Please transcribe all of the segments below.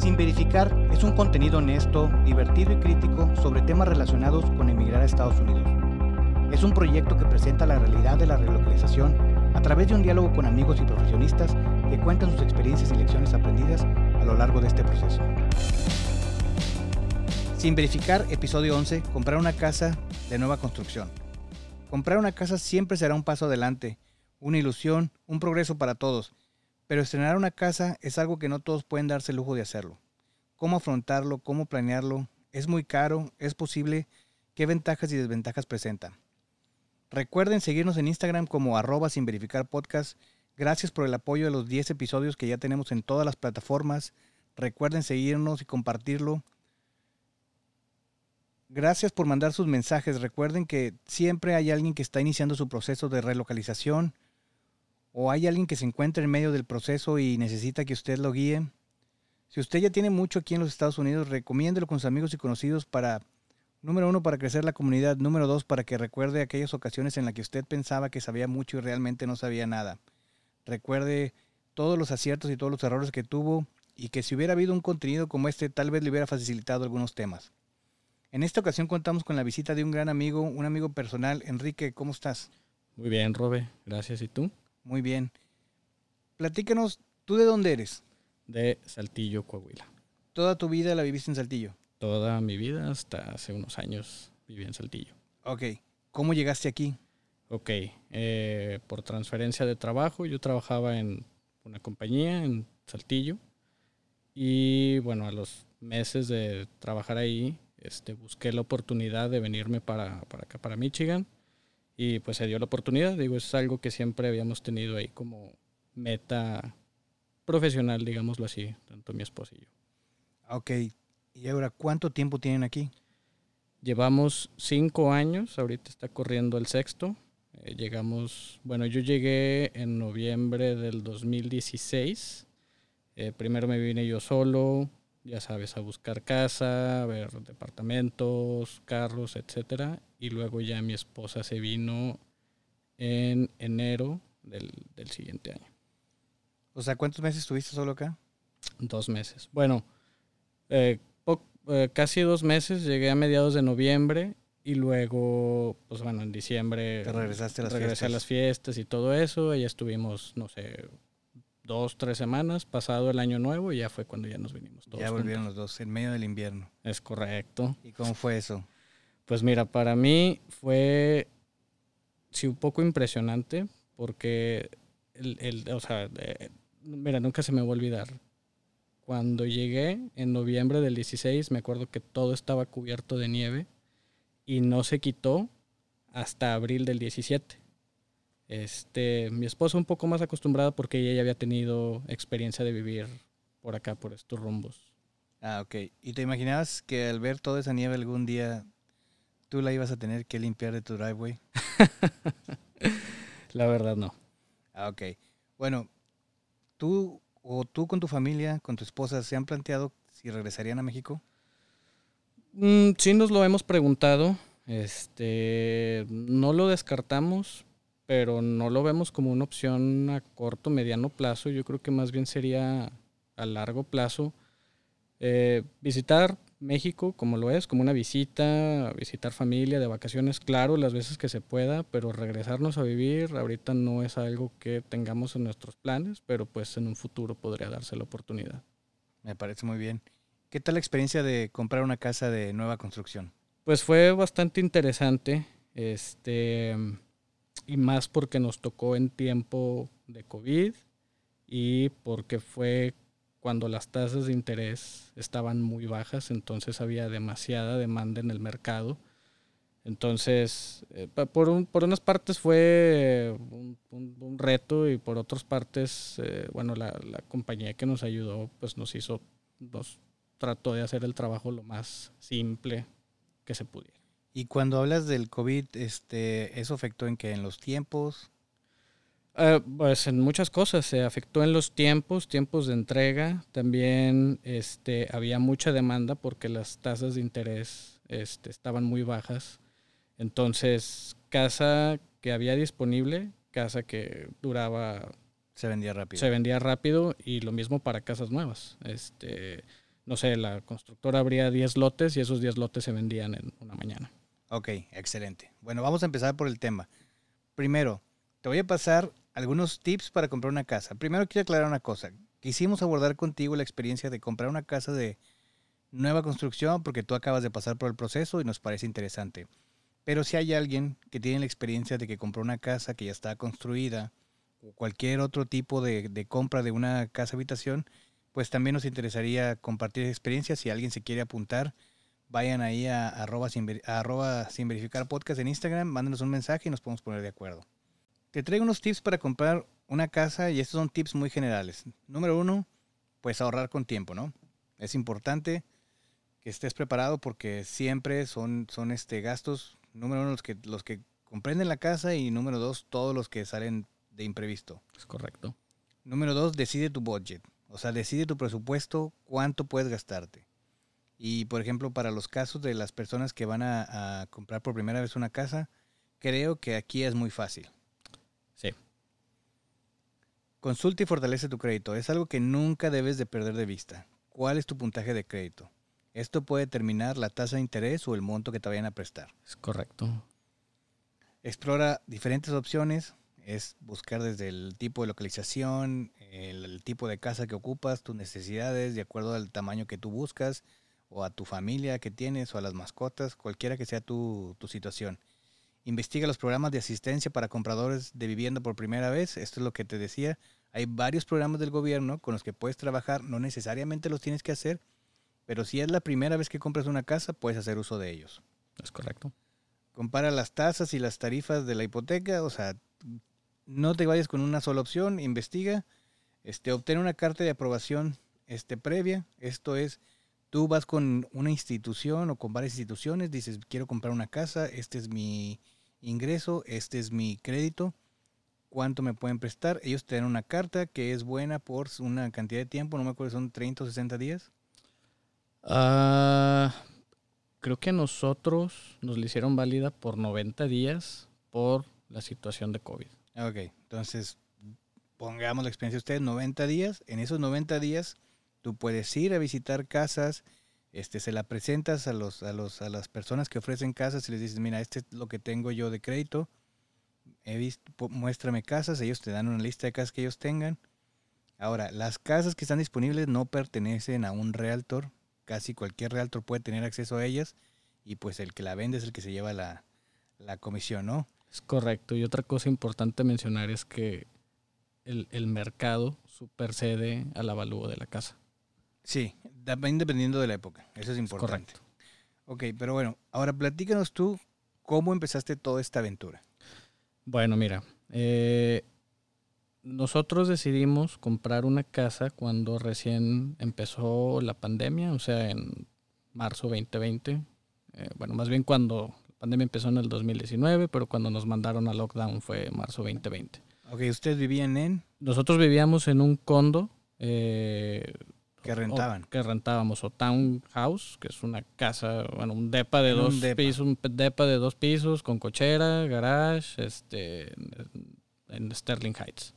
Sin Verificar es un contenido honesto, divertido y crítico sobre temas relacionados con emigrar a Estados Unidos. Es un proyecto que presenta la realidad de la relocalización a través de un diálogo con amigos y profesionistas que cuentan sus experiencias y lecciones aprendidas a lo largo de este proceso. Sin Verificar, episodio 11, comprar una casa de nueva construcción. Comprar una casa siempre será un paso adelante, una ilusión, un progreso para todos pero estrenar una casa es algo que no todos pueden darse el lujo de hacerlo. ¿Cómo afrontarlo? ¿Cómo planearlo? ¿Es muy caro? ¿Es posible? ¿Qué ventajas y desventajas presenta? Recuerden seguirnos en Instagram como arroba sin verificar. Gracias por el apoyo de los 10 episodios que ya tenemos en todas las plataformas. Recuerden seguirnos y compartirlo. Gracias por mandar sus mensajes. Recuerden que siempre hay alguien que está iniciando su proceso de relocalización o hay alguien que se encuentra en medio del proceso y necesita que usted lo guíe. Si usted ya tiene mucho aquí en los Estados Unidos, recomiéndelo con sus amigos y conocidos para, número uno, para crecer la comunidad, número dos, para que recuerde aquellas ocasiones en las que usted pensaba que sabía mucho y realmente no sabía nada. Recuerde todos los aciertos y todos los errores que tuvo y que si hubiera habido un contenido como este, tal vez le hubiera facilitado algunos temas. En esta ocasión contamos con la visita de un gran amigo, un amigo personal. Enrique, ¿cómo estás? Muy bien, Robe. Gracias. ¿Y tú? Muy bien. Platícanos, ¿tú de dónde eres? De Saltillo, Coahuila. ¿Toda tu vida la viviste en Saltillo? Toda mi vida, hasta hace unos años, viví en Saltillo. Ok. ¿Cómo llegaste aquí? Ok. Eh, por transferencia de trabajo, yo trabajaba en una compañía en Saltillo. Y bueno, a los meses de trabajar ahí, este, busqué la oportunidad de venirme para, para acá, para Michigan y pues se dio la oportunidad, digo, es algo que siempre habíamos tenido ahí como meta profesional, digámoslo así, tanto mi esposa y yo. Ok, y ahora, ¿cuánto tiempo tienen aquí? Llevamos cinco años, ahorita está corriendo el sexto. Eh, llegamos, bueno, yo llegué en noviembre del 2016. Eh, primero me vine yo solo, ya sabes, a buscar casa, a ver departamentos, carros, etcétera. Y luego ya mi esposa se vino en enero del, siguiente año. O sea, ¿cuántos meses estuviste solo acá? Dos meses. Bueno, eh, eh, casi dos meses. Llegué a mediados de noviembre y luego, pues bueno, en diciembre... Te regresaste a las regresé a las fiestas y todo eso. Y estuvimos, no sé, dos, tres semanas, pasado el año nuevo, y ya fue cuando ya nos vinimos todos. Ya volvieron los dos, en medio del invierno. Es correcto. ¿Y cómo fue eso? Pues mira, para mí fue, sí, un poco impresionante, porque, el, el o sea, mira, nunca se me va a olvidar. Cuando llegué en noviembre del 16, me acuerdo que todo estaba cubierto de nieve y no se quitó hasta abril del 17. Este, mi esposa un poco más acostumbrada porque ella ya había tenido experiencia de vivir por acá, por estos rumbos. Ah, ok. ¿Y te imaginabas que al ver toda esa nieve algún día tú la ibas a tener que limpiar de tu driveway? la verdad no. Ah, ok. Bueno, tú o tú con tu familia, con tu esposa, ¿se han planteado si regresarían a México? Mm, sí nos lo hemos preguntado. Este, no lo descartamos, pero no lo vemos como una opción a corto, mediano plazo. Yo creo que más bien sería a largo plazo eh, visitar México como lo es, como una visita, visitar familia de vacaciones, claro, las veces que se pueda, pero regresarnos a vivir ahorita no es algo que tengamos en nuestros planes, pero pues en un futuro podría darse la oportunidad. Me parece muy bien. ¿Qué tal la experiencia de comprar una casa de nueva construcción? Pues fue bastante interesante. Este, y más porque nos tocó en tiempo de COVID y porque fue cuando las tasas de interés estaban muy bajas, entonces había demasiada demanda en el mercado. Entonces, eh, por, por unas partes fue un, reto y por otras partes, eh, bueno, la, la, compañía que nos ayudó, pues nos hizo, nos trató de hacer el trabajo lo más simple que se pudiera. Y cuando hablas del COVID, este, ¿eso afectó en qué? ¿En los tiempos? Uh, pues en muchas cosas, se afectó en los tiempos, tiempos de entrega, también este, había mucha demanda porque las tasas de interés este, estaban muy bajas, entonces casa que había disponible, casa que duraba... Se vendía rápido. Se vendía rápido y lo mismo para casas nuevas. Este, no sé, la constructora abría 10 lotes y esos 10 lotes se vendían en una mañana. Ok, excelente. Bueno, vamos a empezar por el tema. Primero, te voy a pasar algunos tips para comprar una casa. Primero quiero aclarar una cosa. Quisimos abordar contigo la experiencia de comprar una casa de nueva construcción porque tú acabas de pasar por el proceso y nos parece interesante. Pero si hay alguien que tiene la experiencia de que compró una casa que ya está construida o cualquier otro tipo de, compra de una casa habitación, pues también nos interesaría compartir experiencias. Si alguien se quiere apuntar, vayan ahí a, arroba, sin, sin verificar podcast en Instagram, mándenos un mensaje y nos podemos poner de acuerdo. Te traigo unos tips para comprar una casa y estos son tips muy generales. Número uno, pues ahorrar con tiempo, ¿no? Es importante que estés preparado porque siempre son, son este, gastos, número uno, los que, los que comprenden la casa y número dos, todos los que salen de imprevisto. Es correcto. Número dos, decide tu budget. O sea, decide tu presupuesto, cuánto puedes gastarte. Y por ejemplo, para los casos de las personas que van a, a comprar por primera vez una casa, creo que aquí es muy fácil. Consulta y fortalece tu crédito. Es algo que nunca debes de perder de vista. ¿Cuál es tu puntaje de crédito? Esto puede determinar la tasa de interés o el monto que te vayan a prestar. Es correcto. Explora diferentes opciones. Es buscar desde el tipo de localización, el, tipo de casa que ocupas, tus necesidades, de acuerdo al tamaño que tú buscas, o a tu familia que tienes, o a las mascotas, cualquiera que sea tu, tu situación. Investiga los programas de asistencia para compradores de vivienda por primera vez. Esto es lo que te decía. Hay varios programas del gobierno con los que puedes trabajar. No necesariamente los tienes que hacer, pero si es la primera vez que compras una casa, puedes hacer uso de ellos. Es correcto. Compara las tasas y las tarifas de la hipoteca, o sea, no te vayas con una sola opción, investiga, este, obtén una carta de aprobación este, previa. Esto es, tú vas con una institución o con varias instituciones, dices, quiero comprar una casa, este es mi ingreso, este es mi crédito, cuánto me pueden prestar. Ellos te dan una carta que es buena por una cantidad de tiempo, no me acuerdo, son 30 o 60 días. Ah, creo que a nosotros nos la hicieron válida por 90 días por la situación de COVID. Ok, entonces pongamos la experiencia de ustedes, 90 días. En esos 90 días tú puedes ir a visitar casas, este, se la presentas a, los, a, los, a las personas que ofrecen casas y les dices, mira, este es lo que tengo yo de crédito, he visto, muéstrame casas, ellos te dan una lista de casas que ellos tengan. Ahora, las casas que están disponibles no pertenecen a un realtor, casi cualquier realtor puede tener acceso a ellas y pues el que la vende es el que se lleva la, comisión, ¿no? Es correcto. Y otra cosa importante mencionar es que el, mercado supercede al avalúo de la casa. Sí, también dependiendo de la época. Eso es importante. correcto. Ok, pero bueno, ahora platícanos tú cómo empezaste toda esta aventura. Bueno, mira, eh, nosotros decidimos comprar una casa cuando recién empezó la pandemia, o sea, en marzo 2020. Eh, bueno, más bien cuando la pandemia empezó en el 2019, pero cuando nos mandaron a lockdown fue marzo 2020. Ok, ¿ustedes vivían en? Nosotros vivíamos en un condo. Eh, que rentaban. que rentábamos, o townhouse, que es una casa, bueno, un depa de dos pisos, un depa de dos pisos con cochera, garage, este, en Sterling Heights.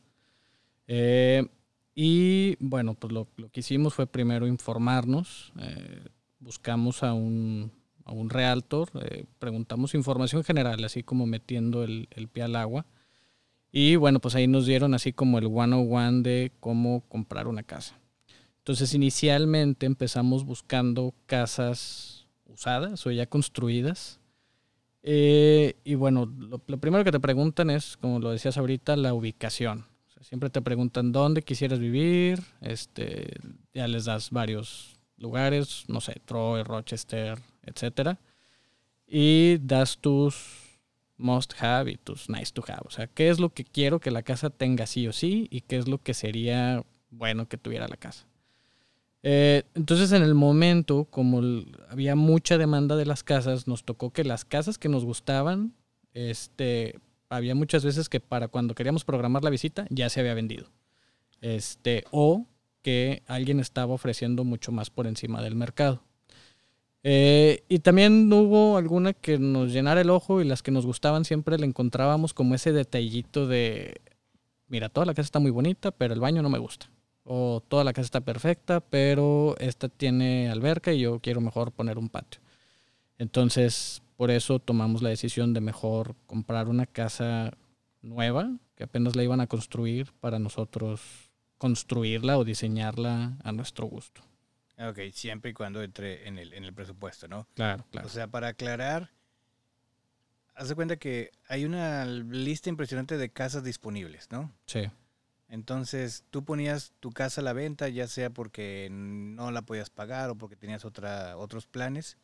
Eh, y bueno, pues lo, que hicimos fue primero informarnos, eh, buscamos a un, a un realtor, eh, preguntamos información general, así como metiendo el, el, pie al agua. Y bueno, pues ahí nos dieron así como el one-on-one de cómo comprar una casa. Entonces inicialmente empezamos buscando casas usadas o ya construidas. y bueno, lo, lo primero que te preguntan es, como lo decías ahorita, la ubicación. Siempre te preguntan dónde quisieras vivir, este, ya les das varios lugares, no sé, Troy, Rochester, etcétera, y das tus must have y tus nice to have, o sea, qué es lo que quiero que la casa tenga sí o sí y qué es lo que sería bueno que tuviera la casa. Eh, entonces en el momento, como había mucha demanda de las casas, nos tocó que las casas que nos gustaban, este, había muchas veces que para cuando queríamos programar la visita ya se había vendido. Este, o que alguien estaba ofreciendo mucho más por encima del mercado. Eh, y también hubo alguna que nos llenara el ojo y las que nos gustaban siempre le encontrábamos como ese detallito de, mira, toda la casa está muy bonita, pero el baño no me gusta. O toda la casa está perfecta, pero esta tiene alberca y yo quiero mejor poner un patio. Entonces, por eso tomamos la decisión de mejor comprar una casa nueva, que apenas la iban a construir, para nosotros construirla o diseñarla a nuestro gusto. Ok, siempre y cuando entre en el, en el presupuesto, ¿no? Claro, claro. O sea, para aclarar, haz de cuenta que hay una lista impresionante de casas disponibles, ¿no? Sí. Entonces, tú ponías tu casa a la venta, ya sea porque no la podías pagar o porque tenías otra, otros planes.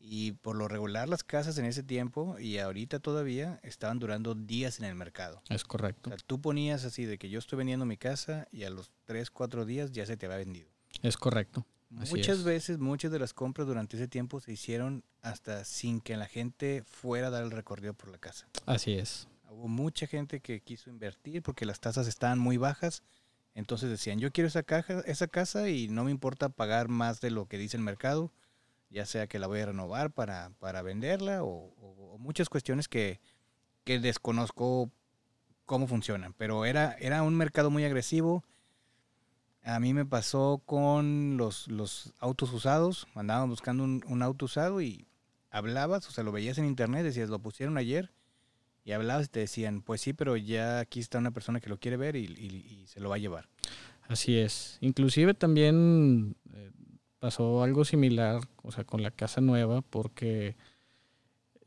Y por lo regular, las casas en ese tiempo y ahorita todavía estaban durando días en el mercado. Es correcto. O sea, tú ponías así de que yo estoy vendiendo mi casa y a los 3, 4 días ya se te había vendido. Es correcto. Así Muchas es. veces, muchas de las compras durante ese tiempo se hicieron hasta sin que la gente fuera a dar el recorrido por la casa. Así es. Hubo mucha gente que quiso invertir porque las tasas estaban muy bajas. Entonces decían, yo quiero esa, caja, esa casa y no me importa pagar más de lo que dice el mercado, ya sea que la voy a renovar para, para venderla o, muchas cuestiones que, que desconozco cómo funcionan. Pero era, era un mercado muy agresivo. A mí me pasó con los, los autos usados. Andaban buscando un, un auto usado y hablabas, o sea, lo veías en internet, decías, lo pusieron ayer. Y hablabas y te decían, pues sí, pero ya aquí está una persona que lo quiere ver y, y- y se lo va a llevar. Así es. Inclusive también eh, pasó algo similar, o sea, con la casa nueva, porque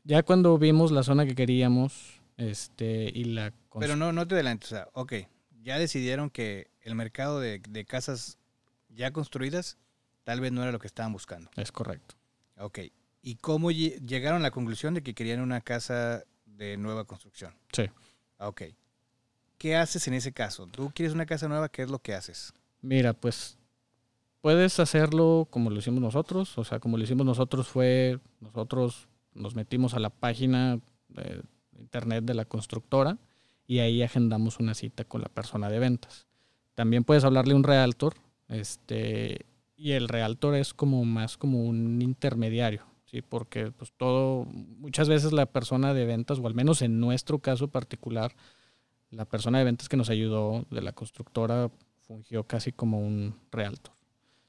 ya cuando vimos la zona que queríamos, este, y la Pero no, no te adelantes, o sea, ok, ya decidieron que el mercado de, de casas ya construidas tal vez no era lo que estaban buscando. es correcto. Ok, ¿y cómo lle- llegaron a la conclusión de que querían una casa de nueva construcción? Sí. Ok. ¿Qué haces en ese caso? Tú quieres una casa nueva, ¿qué es lo que haces? Mira, pues puedes hacerlo como lo hicimos nosotros, o sea, como lo hicimos nosotros fue, nosotros nos metimos a la página de internet de la constructora y ahí agendamos una cita con la persona de ventas. También puedes hablarle a un realtor, este, y el realtor es como más como un intermediario, sí, porque pues todo, muchas veces la persona de ventas, o al menos en nuestro caso particular, la persona de ventas que nos ayudó de la constructora fungió casi como un realtor.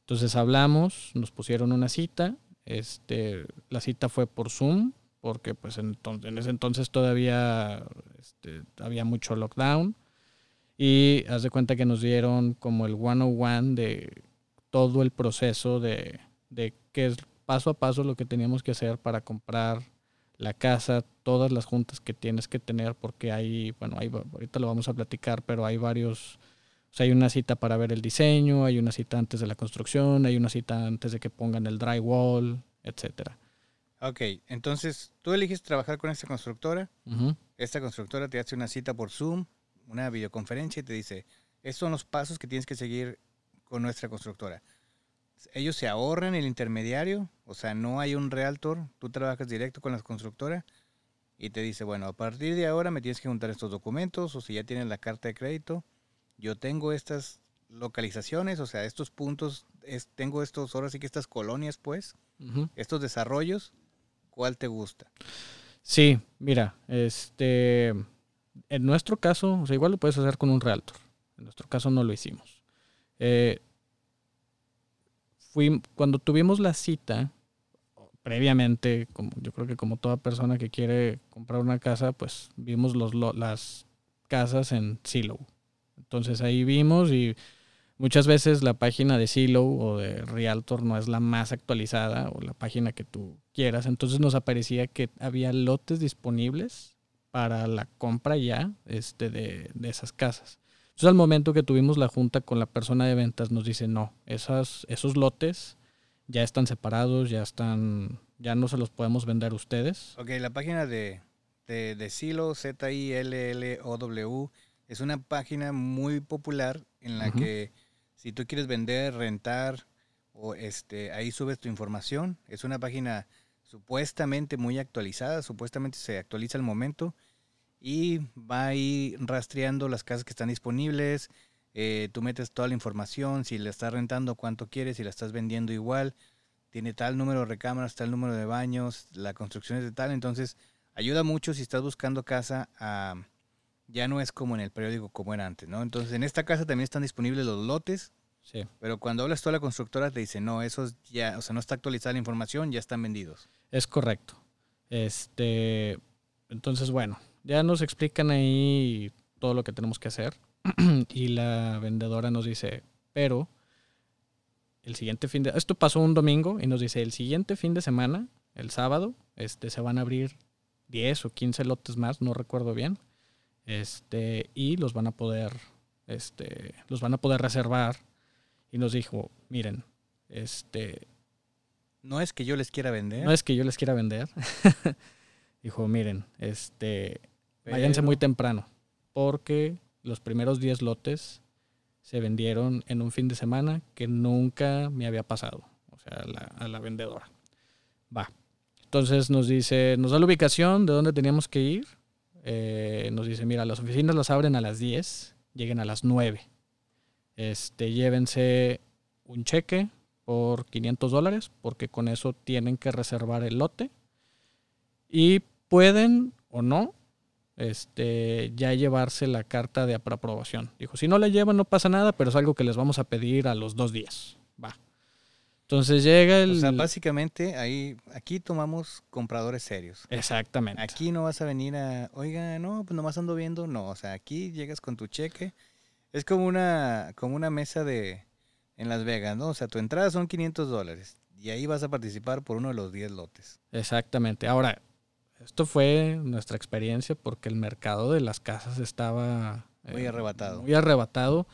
Entonces hablamos, nos pusieron una cita, este, la cita fue por Zoom, porque pues en, ese entonces todavía este, había mucho lockdown. Y haz de cuenta que nos dieron como el 101 de todo el proceso de, de qué es paso a paso lo que teníamos que hacer para comprar la casa, todas las juntas que tienes que tener, porque hay, bueno, hay, ahorita lo vamos a platicar, pero hay varios, o sea, hay una cita para ver el diseño, hay una cita antes de la construcción, hay una cita antes de que pongan el drywall, etcétera. Ok, entonces tú eliges trabajar con esta constructora. Esta constructora te hace una cita por Zoom, una videoconferencia y te dice, estos son los pasos que tienes que seguir con nuestra constructora. Ellos se ahorran el intermediario, o sea, no hay un realtor, tú trabajas directo con la constructora y te dice, bueno, a partir de ahora me tienes que juntar estos documentos o si ya tienes la carta de crédito, yo tengo estas localizaciones, o sea, estos puntos, es- tengo estos, ahora sí que estas colonias, pues, estos desarrollos, ¿cuál te gusta? Sí, mira, este, en nuestro caso, o sea, igual lo puedes hacer con un realtor. En nuestro caso no lo hicimos. Eh, fui, cuando tuvimos la cita, previamente, como, yo creo que como toda persona que quiere comprar una casa, pues vimos los, lo- las casas en Zillow. Entonces ahí vimos y muchas veces la página de Zillow o de Realtor no es la más actualizada o la página que tú quieras. Entonces nos aparecía que había lotes disponibles para la compra ya este, de, de esas casas. Entonces al momento que tuvimos la junta con la persona de ventas nos dice, no, esas, esos lotes ya están separados, ya están, ya no se los podemos vender a ustedes. Ok, la página de, de, de Silo, Z-I-L-L-O-W, es una página muy popular en la que si tú quieres vender, rentar, o este, ahí subes tu información. Es una página supuestamente muy actualizada, supuestamente se actualiza al momento y va ahí rastreando las casas que están disponibles. eh, tú metes toda la información, si la estás rentando, cuánto quieres, si la estás vendiendo igual, tiene tal número de recámaras, tal número de baños, la construcción es de tal, entonces ayuda mucho si estás buscando casa a, Ya no es como en el periódico como era antes, ¿no? Entonces, en esta casa también están disponibles los lotes, Sí. pero cuando hablas tú a la constructora te dice, no, esos ya, o sea, no está actualizada la información, ya están vendidos. Es correcto. Este, entonces, bueno, ya nos explican ahí todo lo que tenemos que hacer. y la vendedora nos dice, pero el siguiente fin de esto pasó un domingo y nos dice, el siguiente fin de semana, el sábado, este se van a abrir 10 o 15 lotes más, no recuerdo bien. Este, y los van a poder este, los van a poder reservar y nos dijo, miren, este, No es que yo les quiera vender. no es que yo les quiera vender. Dijo, miren, este, váyanse pero- muy temprano, porque los primeros 10 lotes se vendieron en un fin de semana que nunca me había pasado, o sea, a la, a la vendedora. Va. Entonces nos dice, nos da la ubicación de dónde teníamos que ir. Eh, nos dice, mira, las oficinas las abren a las 10, lleguen a las 9. Este, llévense un cheque por 500 dólares, porque con eso tienen que reservar el lote. Y pueden o no este, ya llevarse la carta de aprobación. Dijo, si no la llevan no pasa nada, pero es algo que les vamos a pedir a los dos días. Va. Entonces llega el... O sea, básicamente ahí, aquí tomamos compradores serios. Exactamente. Aquí no vas a venir a, oiga, no, pues nomás ando viendo. No, o sea, aquí llegas con tu cheque. Es como una, como una mesa de, en Las Vegas, ¿no? O sea, tu entrada son 500 dólares. Y ahí vas a participar por uno de los 10 lotes. Exactamente. Ahora, esto fue nuestra experiencia porque el mercado de las casas estaba Muy arrebatado. Muy arrebatado.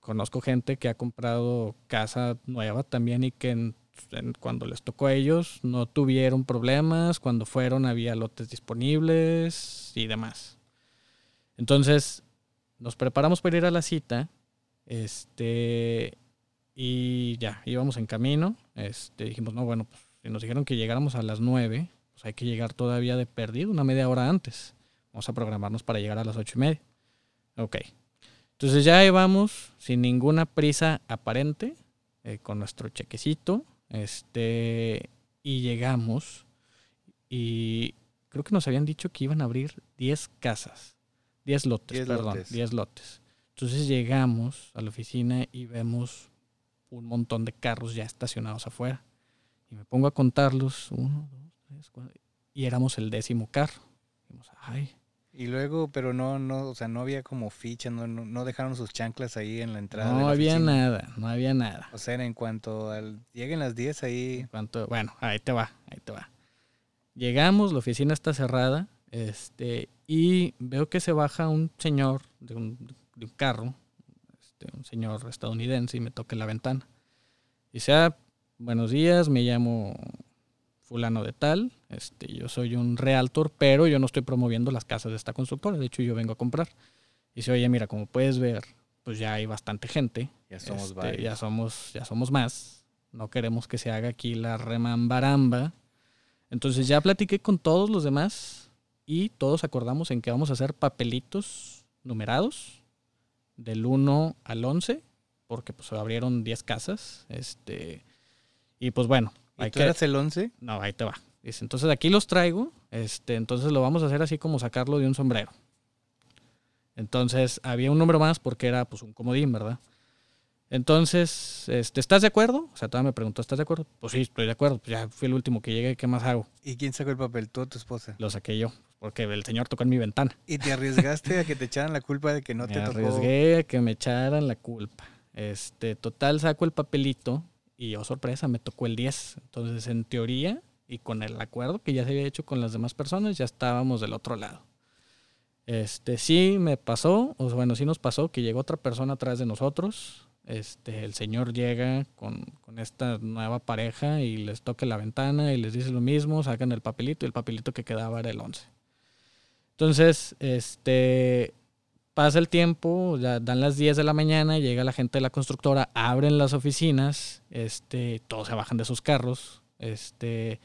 Conozco gente que ha comprado casa nueva también y que en- en- cuando les tocó a ellos no tuvieron problemas, cuando fueron había lotes disponibles y demás. Entonces, nos preparamos para ir a la cita. Este y ya, íbamos en camino. Este, dijimos, no, bueno, pues nos dijeron que llegáramos a las 9, pues hay que llegar todavía de perdido, una media hora antes. Vamos a programarnos para llegar a las ocho y media. Ok. Entonces ya ahí vamos, sin ninguna prisa aparente, eh, con nuestro chequecito. Este, y llegamos. Y creo que nos habían dicho que iban a abrir 10 casas. 10 lotes, 10 perdón. lotes. 10 lotes. Entonces llegamos a la oficina y vemos un montón de carros ya estacionados afuera. Y me pongo a contarlos. Uno, dos. Y éramos el décimo carro. Dijimos, ay, Y luego, pero no, no, o sea, no había como ficha, no, no, no dejaron sus chanclas ahí en la entrada. de no la había oficina. nada, no había nada. O sea, en cuanto al, lleguen las 10 ahí, En cuanto, bueno, ahí te va, ahí te va. Llegamos, la oficina está cerrada, este, y veo que se baja un señor de un, de un carro, este, un señor estadounidense, y me toca la ventana. Dice, ah, buenos días, me llamo fulano de tal, este, yo soy un realtor, pero yo no estoy promoviendo las casas de esta constructora, de hecho yo vengo a comprar. Dice, oye, mira, como puedes ver, pues ya hay bastante gente, ya somos este, varios. Ya somos, ya somos más. No queremos que se haga aquí la remambaramba. Entonces ya platiqué con todos los demás y todos acordamos en que vamos a hacer papelitos numerados del 1 al 11, porque pues se abrieron 10 casas. Este, y pues bueno, ¿Y hay tú que, eras el 11? no, ahí te va. Dice, entonces aquí los traigo, este, entonces lo vamos a hacer así como sacarlo de un sombrero. Entonces había un número más porque era pues un comodín, ¿verdad? Entonces, este, ¿estás de acuerdo? O sea, todavía me preguntó, ¿estás de acuerdo? Pues sí, estoy de acuerdo. Pues ya fui el último que llegué, ¿qué más hago? ¿Y quién sacó el papel? ¿Tú o tu esposa? Lo saqué yo, porque el señor tocó en mi ventana. ¿Y te arriesgaste a que te echaran la culpa de que no me te tocó? arriesgué a que me echaran la culpa. Este, total, saco el papelito y oh sorpresa, me tocó el 10. Entonces, en teoría, y con el acuerdo que ya se había hecho con las demás personas, ya estábamos del otro lado. Este, sí me pasó, o bueno, sí nos pasó que llegó otra persona atrás de nosotros. Este, el señor llega con, con esta nueva pareja y les toca la ventana y les dice lo mismo, sacan el papelito y el papelito que quedaba era el 11. Entonces, este, pasa el tiempo, ya dan las 10 de la mañana, llega la gente de la constructora, abren las oficinas, este, todos se bajan de sus carros, este,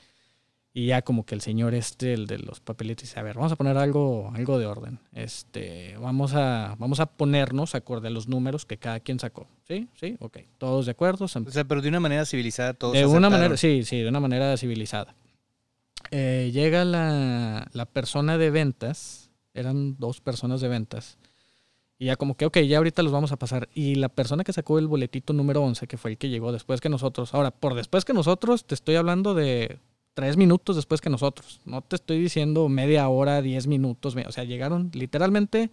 y ya como que el señor este, el de los papelitos, dice, a ver, vamos a poner algo, algo de orden, este, vamos a, vamos a ponernos acorde a los números que cada quien sacó, ¿sí? ¿Sí? Ok, todos de acuerdo, O sea, pero de una manera civilizada todos de una aceptaron. manera, sí, sí, de una manera civilizada. Eh, llega la, la persona de ventas eran dos personas de ventas. Y ya como que, ok, ya ahorita los vamos a pasar. Y la persona que sacó el boletito número 11, que fue el que llegó después que nosotros, ahora, por después que nosotros, te estoy hablando de tres minutos después que nosotros. No te estoy diciendo media hora, diez minutos. O sea, llegaron literalmente,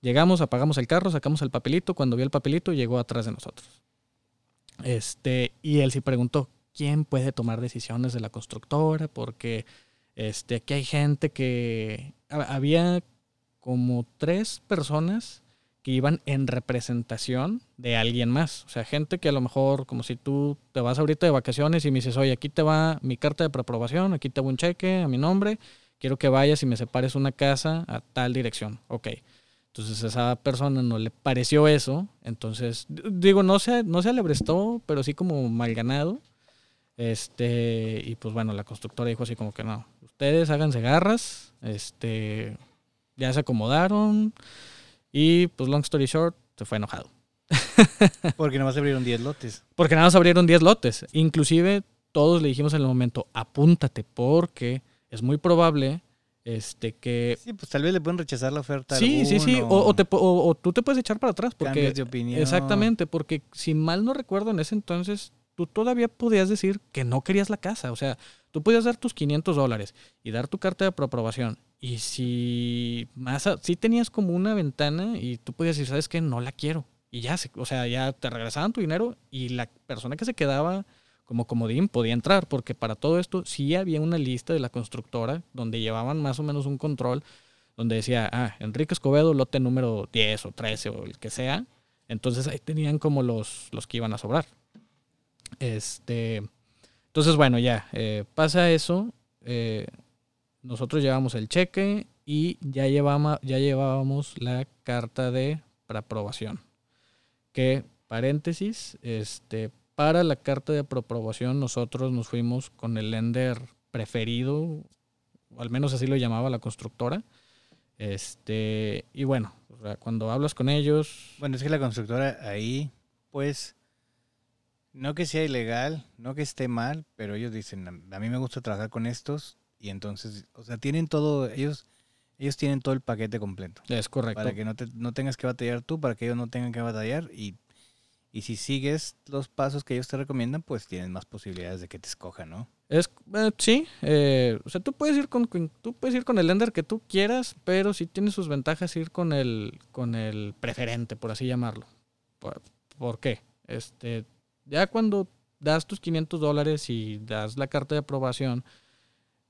llegamos, apagamos el carro, sacamos el papelito. Cuando vio el papelito, llegó atrás de nosotros. Este, y él sí preguntó, ¿quién puede tomar decisiones de la constructora? Porque este, aquí hay gente que había como tres personas que iban en representación de alguien más. O sea, gente que a lo mejor, como si tú te vas ahorita de vacaciones y me dices, oye, aquí te va mi carta de preaprobación, aquí te va un cheque a mi nombre, quiero que vayas y me separes una casa a tal dirección. Ok. Entonces a esa persona no le pareció eso. Entonces, digo, no se, no se alebrestó, pero sí como mal ganado. Este, y pues bueno, la constructora dijo así como que no, ustedes háganse garras, este, ya se acomodaron y pues long story short, se fue enojado. Porque nada más abrieron 10 lotes. Porque nada más abrieron 10 lotes. Inclusive todos le dijimos en el momento, apúntate porque es muy probable este que sí pues tal vez le pueden rechazar la oferta sí sí sí o, o, tú te puedes echar para atrás porque de opinión exactamente porque si mal no recuerdo en ese entonces tú todavía podías decir que no querías la casa o sea tú podías dar tus 500 dólares y dar tu carta de aprobación y si más, si tenías como una ventana y tú podías decir, ¿sabes qué? No la quiero. Y ya, se, o sea, ya te regresaban tu dinero y la persona que se quedaba como comodín podía entrar, porque para todo esto sí había una lista de la constructora donde llevaban más o menos un control, donde decía, ah, Enrique Escobedo, lote número 10 o 13 o el que sea. Entonces ahí tenían como los, los que iban a sobrar. Este, entonces, bueno, ya, eh, pasa eso. Eh, nosotros llevamos el cheque y ya, llevamos, ya llevábamos la carta de aprobación. Que, paréntesis, este, para la carta de aprobación nosotros nos fuimos con el lender preferido, o al menos así lo llamaba la constructora. Este, y bueno, cuando hablas con ellos... Bueno, es que la constructora ahí, pues, no que sea ilegal, no que esté mal, pero ellos dicen, a mí me gusta trabajar con estos, y entonces, o sea, tienen todo, ellos, ellos tienen todo el paquete completo. Es correcto. Para que no, te, no tengas que batallar tú, para que ellos no tengan que batallar y, y si sigues los pasos que ellos te recomiendan, pues tienes más posibilidades de que te escojan, ¿no? Es, eh, sí, eh, o sea, tú puedes ir con, tú puedes ir con el lender que tú quieras, pero sí tiene sus ventajas ir con el, con el preferente, por así llamarlo. ¿Por, ¿por qué? Este, ya cuando das tus 500 dólares y das la carta de aprobación,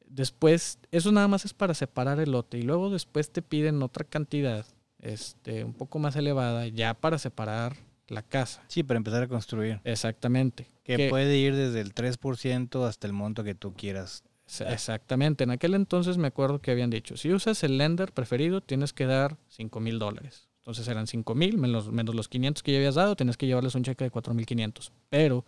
después, eso nada más es para separar el lote y luego después te piden otra cantidad, este, un poco más elevada, ya para separar la casa. Sí, para empezar a construir. Exactamente. Que, puede ir desde el 3% hasta el monto que tú quieras. Exactamente. En aquel entonces me acuerdo que habían dicho, si usas el lender preferido, tienes que dar 5 mil dólares. Entonces eran 5 mil menos, menos los 500 que ya habías dado, tienes que llevarles un cheque de 4 mil 500. Pero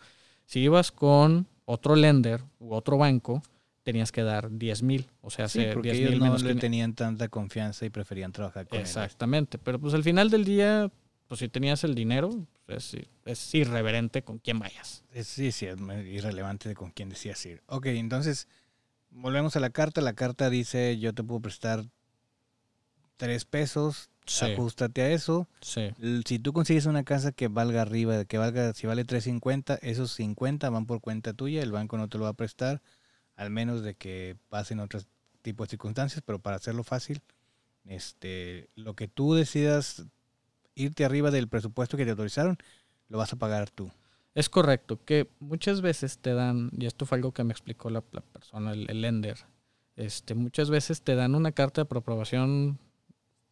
si ibas con otro lender u otro banco, tenías que dar 10 mil. O sea, sí, porque ellos no le tenían tanta confianza y preferían trabajar con Exactamente. Pero pues al final del día, pues si tenías el dinero, pues, es, es irreverente con quién vayas. sí, sí, es irrelevante de con quién decías ir. Ok, entonces, volvemos a la carta. La carta dice, yo te puedo prestar 3 pesos, sí. ajustate a eso. Sí. Si tú consigues una casa que valga arriba, que valga, si vale 3.50, esos 50 van por cuenta tuya, el banco no te lo va a prestar al menos de que pasen otros tipos de circunstancias, pero para hacerlo fácil, este, lo que tú decidas irte arriba del presupuesto que te autorizaron, lo vas a pagar tú. Es correcto, que muchas veces te dan, y esto fue algo que me explicó la, persona, el, el, lender, este, muchas veces te dan una carta de aprobación,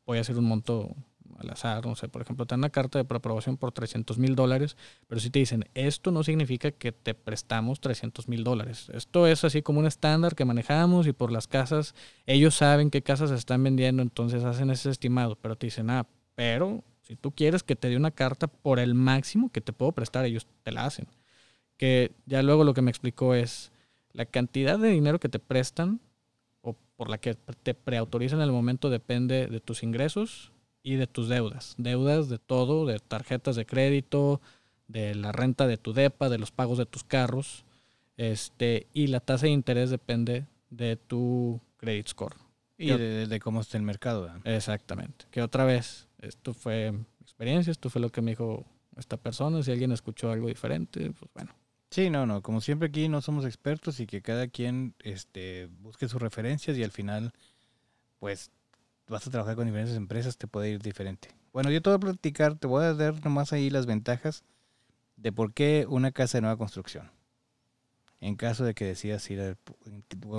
voy a hacer un monto al azar, no sé, por ejemplo, te dan una carta de preaprobación por 300 mil dólares, pero si te dicen, esto no significa que te prestamos 300 mil dólares. Esto es así como un estándar que manejamos y por las casas, ellos saben qué casas están vendiendo, entonces hacen ese estimado, pero te dicen, ah, pero si tú quieres que te dé una carta por el máximo que te puedo prestar, ellos te la hacen. Que ya luego lo que me explicó es, la cantidad de dinero que te prestan o por la que te preautorizan en el momento depende de tus ingresos y de tus deudas. Deudas de todo, de tarjetas de crédito, de la renta de tu DEPA, de los pagos de tus carros. Este, y la tasa de interés depende de tu credit score. Y de, de, cómo está el mercado. ¿verdad? Exactamente. Que otra vez, esto fue experiencia, esto fue lo que me dijo esta persona. Si alguien escuchó algo diferente, pues bueno. Sí, no, no. Como siempre aquí no somos expertos y que cada quien este, busque sus referencias y al final, pues, vas a trabajar con diferentes empresas, te puede ir diferente. Bueno, yo te voy a platicar, te voy a dar nomás ahí las ventajas de por qué una casa de nueva construcción. En caso de que decidas ir, al-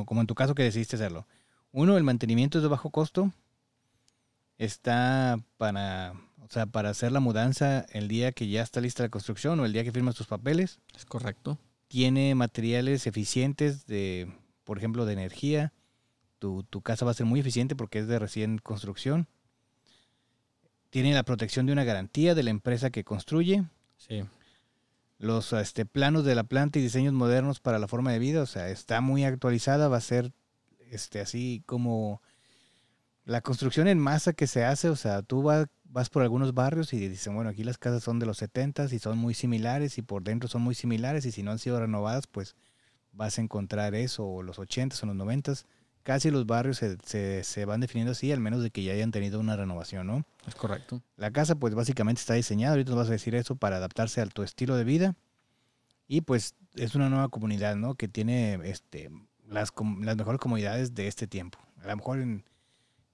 como en tu caso que decidiste hacerlo. Uno, el mantenimiento es de bajo costo. Está para, o sea, para hacer la mudanza el día que ya está lista la construcción o el día que firmas tus papeles. Es correcto. Tiene materiales eficientes de, por ejemplo, de energía. Tu, tu casa va a ser muy eficiente porque es de recién construcción. Tiene la protección de una garantía de la empresa que construye Sí. los este, planos de la planta y diseños modernos para la forma de vida, o sea, está muy actualizada, va a ser este, así como la construcción en masa que se hace, o sea, tú va- vas por algunos barrios y dicen, bueno, aquí las casas son de los 70 y son muy similares y por dentro son muy similares y si no han sido renovadas, pues vas a encontrar eso, o los 80 o los 90 casi los barrios se, se, se van definiendo así, al menos de que ya hayan tenido una renovación, ¿no? Es correcto. La casa pues básicamente está diseñada, ahorita nos vas a decir eso, para adaptarse a tu estilo de vida. Y pues es una nueva comunidad, ¿no? Que tiene este, las, las mejores comodidades de este tiempo. A lo mejor en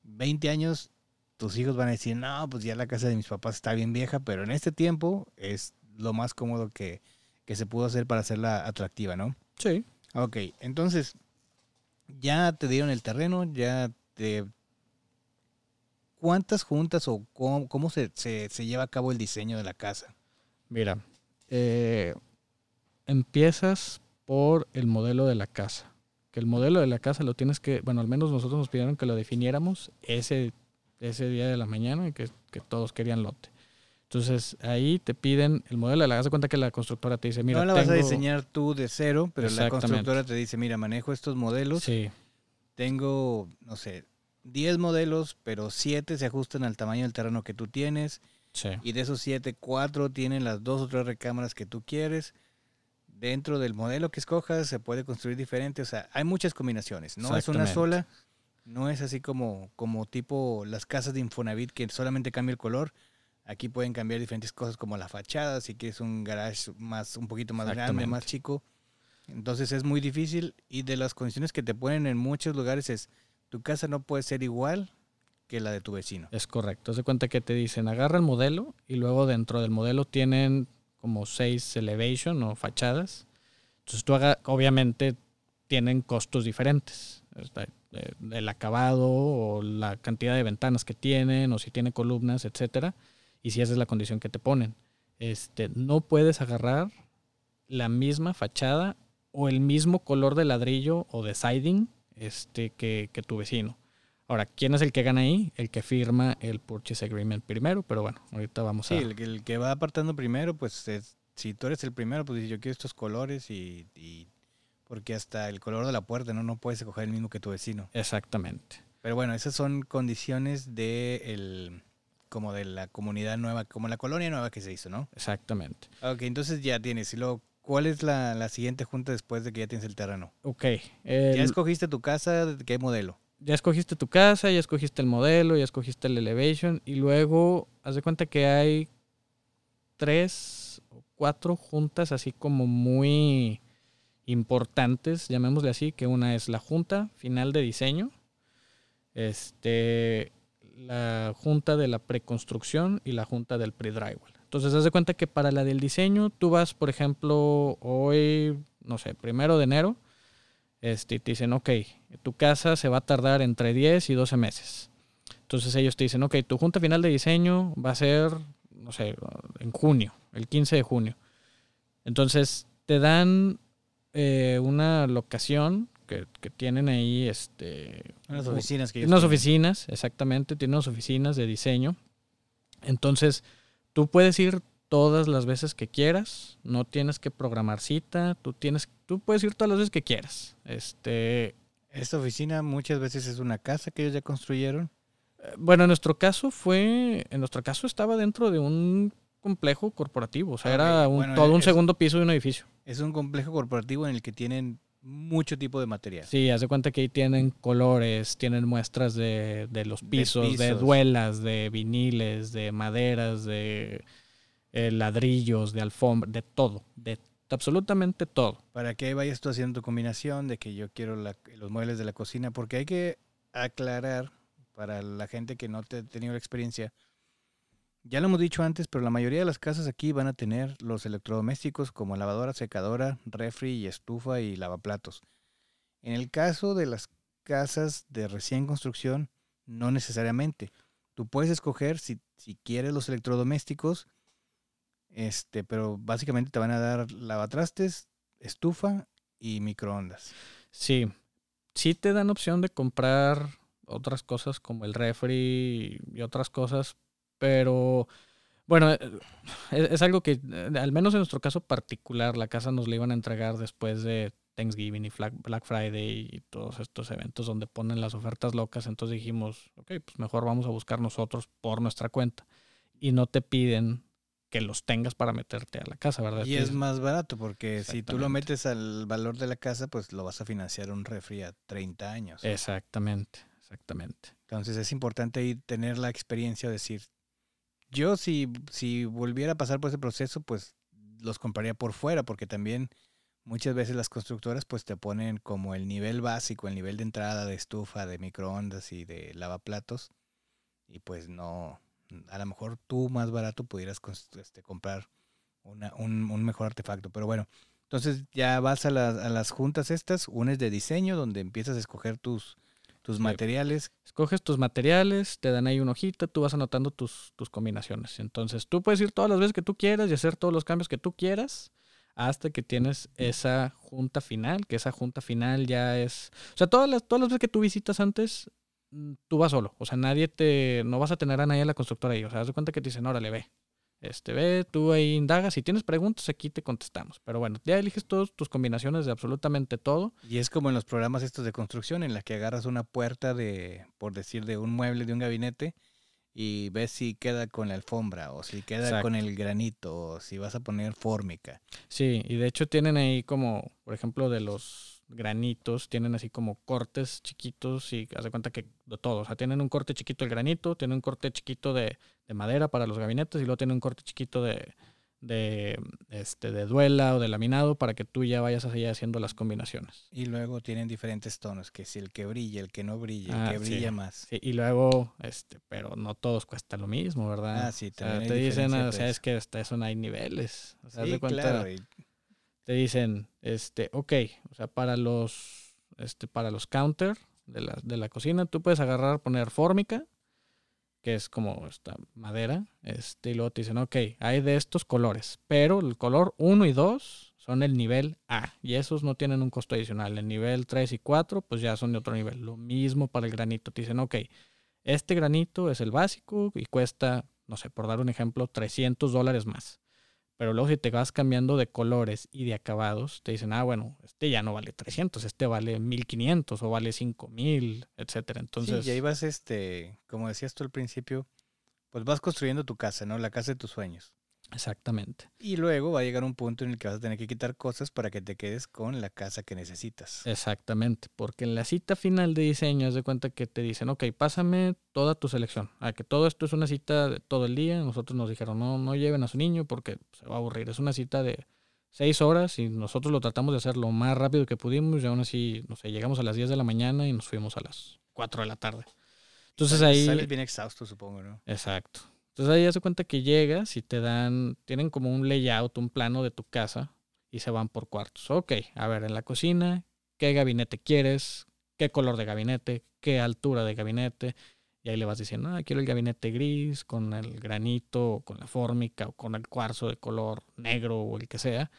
20 años tus hijos van a decir, no, pues ya la casa de mis papás está bien vieja, pero en este tiempo es lo más cómodo que, que se pudo hacer para hacerla atractiva, ¿no? Sí. Ok, entonces ya te dieron el terreno, ya te... ¿Cuántas juntas o cómo, se, se, lleva a cabo el diseño de la casa? Mira, eh, empiezas por el modelo de la casa. Que el modelo de la casa lo tienes que, bueno, al menos nosotros nos pidieron que lo definiéramos ese, ese día de la mañana y que, que todos querían lote. Entonces ahí te piden el modelo de la casa. Cuenta que la constructora te dice, mira, no la vas a tengo- diseñar tú de cero, pero la constructora te dice, mira, manejo estos modelos, Sí, tengo, no sé, 10 modelos, pero 7 se ajustan al tamaño del terreno que tú tienes. sí. Y de esos siete, cuatro tienen las dos o tres recámaras que tú quieres. Dentro del modelo que escojas se puede construir diferente. O sea, hay muchas combinaciones. No es una sola. No es así como, como tipo las casas de Infonavit que solamente cambia el color. Aquí pueden cambiar diferentes cosas como la fachada, si quieres un garage más, un poquito más grande, más chico. Entonces es muy difícil. Y de las condiciones que te ponen en muchos lugares es, tu casa no puede ser igual que la de tu vecino. Es correcto. Haz de cuenta que te dicen, agarra el modelo y luego dentro del modelo tienen como seis elevation o fachadas. Entonces tú haga, obviamente tienen costos diferentes. Eh, El acabado o la cantidad de ventanas que tienen o si tiene columnas, etcétera. Y si esa es la condición que te ponen. Este, no puedes agarrar la misma fachada o el mismo color de ladrillo o de siding este, que, que tu vecino. Ahora, ¿quién es el que gana ahí? El que firma el purchase agreement primero, pero bueno, ahorita vamos Sí, a... el, que- el que va apartando primero, pues es- si tú eres el primero, pues dices, yo quiero estos colores y, y- porque hasta el color de la puerta, ¿no? No puedes escoger el mismo que tu vecino. Exactamente. Pero bueno, esas son condiciones de el, como de la comunidad nueva, como la colonia nueva que se hizo, ¿no? Exactamente. Ok, entonces ya tienes. Y luego, ¿cuál es la, la siguiente junta después de que ya tienes el terreno? Ok. el- ¿Ya escogiste tu casa? ¿De qué modelo? ya escogiste tu casa, ya escogiste el modelo, ya escogiste el elevation y luego haz de cuenta que hay tres o cuatro juntas así como muy importantes, llamémosle así, que una es la junta final de diseño, este, la junta de la preconstrucción y la junta del pre-drywall. Entonces, haz de cuenta que para la del diseño, tú vas, por ejemplo, hoy, no sé, primero de enero, este, te dicen, ok, tu casa se va a tardar entre 10 y 12 meses. Entonces ellos te dicen, ok, tu junta final de diseño va a ser, no sé, en junio, el 15 de junio. Entonces te dan eh, una locación que, que tienen ahí, este, Unas oficinas que unas tienen. oficinas, exactamente, tienen unas oficinas de diseño. Entonces, tú puedes ir todas las veces que quieras, no tienes que programar cita, tú tienes, tú puedes ir todas las veces que quieras. Este, Esta oficina muchas veces es una casa que ellos ya construyeron. eh, bueno, en nuestro caso fue, en nuestro caso estaba dentro de un complejo corporativo, o sea, Ah, era un, Bueno, todo un es- segundo piso de un edificio. Es un complejo corporativo en el que tienen mucho tipo de material. Sí, haz de cuenta que ahí tienen colores, tienen muestras de, de los pisos, de, pisos. duelas, de viniles, de maderas, de eh, ladrillos, de alfombra, de todo, de absolutamente todo. Para que ahí vayas tú haciendo tu combinación de que yo quiero la- los muebles de la cocina, porque hay que aclarar para la gente que no te ha tenido la experiencia. Ya lo hemos dicho antes, pero la mayoría de las casas aquí van a tener los electrodomésticos como lavadora, secadora, refri y estufa y lavaplatos. En el caso de las casas de recién construcción, no necesariamente. Tú puedes escoger si, si quieres los electrodomésticos, este, pero básicamente te van a dar lavatrastes, estufa y microondas. Sí, sí te dan opción de comprar otras cosas como el refri y otras cosas, pero bueno, eh, es, es algo que eh, al menos en nuestro caso particular la casa nos la iban a entregar después de Thanksgiving y Black Friday y todos estos eventos donde ponen las ofertas locas, entonces dijimos, ok, pues mejor vamos a buscar nosotros por nuestra cuenta y no te piden que los tengas para meterte a la casa, ¿verdad? Y es más barato porque si tú lo metes al valor de la casa, pues lo vas a financiar un refri a 30 años. Exactamente, exactamente. Entonces es importante ahí tener la experiencia de decir, yo si, si volviera a pasar por ese proceso, pues los compraría por fuera, porque también muchas veces las constructoras pues te ponen como el nivel básico, el nivel de entrada de estufa, de microondas y de lavaplatos, y pues no, a lo mejor tú más barato pudieras este, comprar una- un, un mejor artefacto, pero bueno. Entonces ya vas a las, a las juntas estas, una es de diseño, donde empiezas a escoger tus, tus Sí. materiales, Escoges tus materiales, te dan ahí una hojita, tú vas anotando tus, tus combinaciones. Entonces tú puedes ir todas las veces que tú quieras y hacer todos los cambios que tú quieras hasta que tienes esa junta final, que esa junta final ya es... O sea, todas las, todas las veces que tú visitas antes, mm, tú vas solo. O sea, nadie te... No vas a tener a nadie en la constructora ahí. O sea, haz de cuenta que te dicen, órale, ve. Este, ve, tú ahí indagas. Si tienes preguntas, aquí te contestamos. Pero bueno, ya eliges todas tus combinaciones de absolutamente todo. Y es como en los programas estos de construcción, en la que agarras una puerta de, por decir, de un mueble, de un gabinete, y ves si queda con la alfombra, o si queda con el granito, o si vas a poner fórmica. Sí, y de hecho tienen ahí como, por ejemplo, de los granitos, tienen así como cortes chiquitos y haz de cuenta que de todo. O sea, tienen un corte chiquito el granito, tienen un corte chiquito de, de madera para los gabinetes y luego tienen un corte chiquito de, de, este, de duela o de laminado para que tú ya vayas así haciendo las combinaciones. Y luego tienen diferentes tonos, que si el que brilla, el que no brilla, Ah, el que sí. brilla más. Sí, y luego, este, pero no todos cuestan lo mismo, ¿verdad? Ah, sí, O sea, también te dicen, ah, o sea, es que hasta eso no hay niveles. O sea, haz Sí, de cuenta, claro. te dicen, este, ok, o sea, para los, este, para los counter de la, de la cocina, tú puedes agarrar, poner fórmica, que es como esta madera, este, y luego te dicen, ok, hay de estos colores, pero el color 1 y 2 son el nivel A, y esos no tienen un costo adicional. El nivel 3 y 4, pues ya son de otro nivel. Lo mismo para el granito, te dicen, ok, este granito es el básico y cuesta, no sé, por dar un ejemplo, 300 dólares más. Pero luego si te vas cambiando de colores y de acabados, te dicen, ah, bueno, este ya no vale 300, este vale 1500 o vale 5000, etcétera. Entonces, sí, y ahí vas, este, como decías tú al principio, pues vas construyendo tu casa, ¿no? La casa de tus sueños. Exactamente. Y luego va a llegar un punto en el que vas a tener que quitar cosas para que te quedes con la casa que necesitas. Exactamente, porque en la cita final de diseño, haz de cuenta que te dicen, ok, pásame toda tu selección. A que todo esto es una cita de todo el día. Nosotros nos dijeron, no, no lleven a su niño porque se va a aburrir. Es una cita de seis horas y nosotros lo tratamos de hacer lo más rápido que pudimos y aún así, no sé, llegamos a las 10 de la mañana y nos fuimos a las 4 de la tarde. Entonces Sales- ahí... Sales bien exhausto, supongo, ¿no? Exacto. Entonces ahí hace cuenta que llegas y te dan, tienen como un layout, un plano de tu casa y se van por cuartos. Ok, a ver, en la cocina, ¿qué gabinete quieres? ¿Qué color de gabinete? ¿Qué altura de gabinete? Y ahí le vas diciendo, ah, quiero el gabinete gris con el granito, o con la fórmica, o con el cuarzo de color negro o el que sea.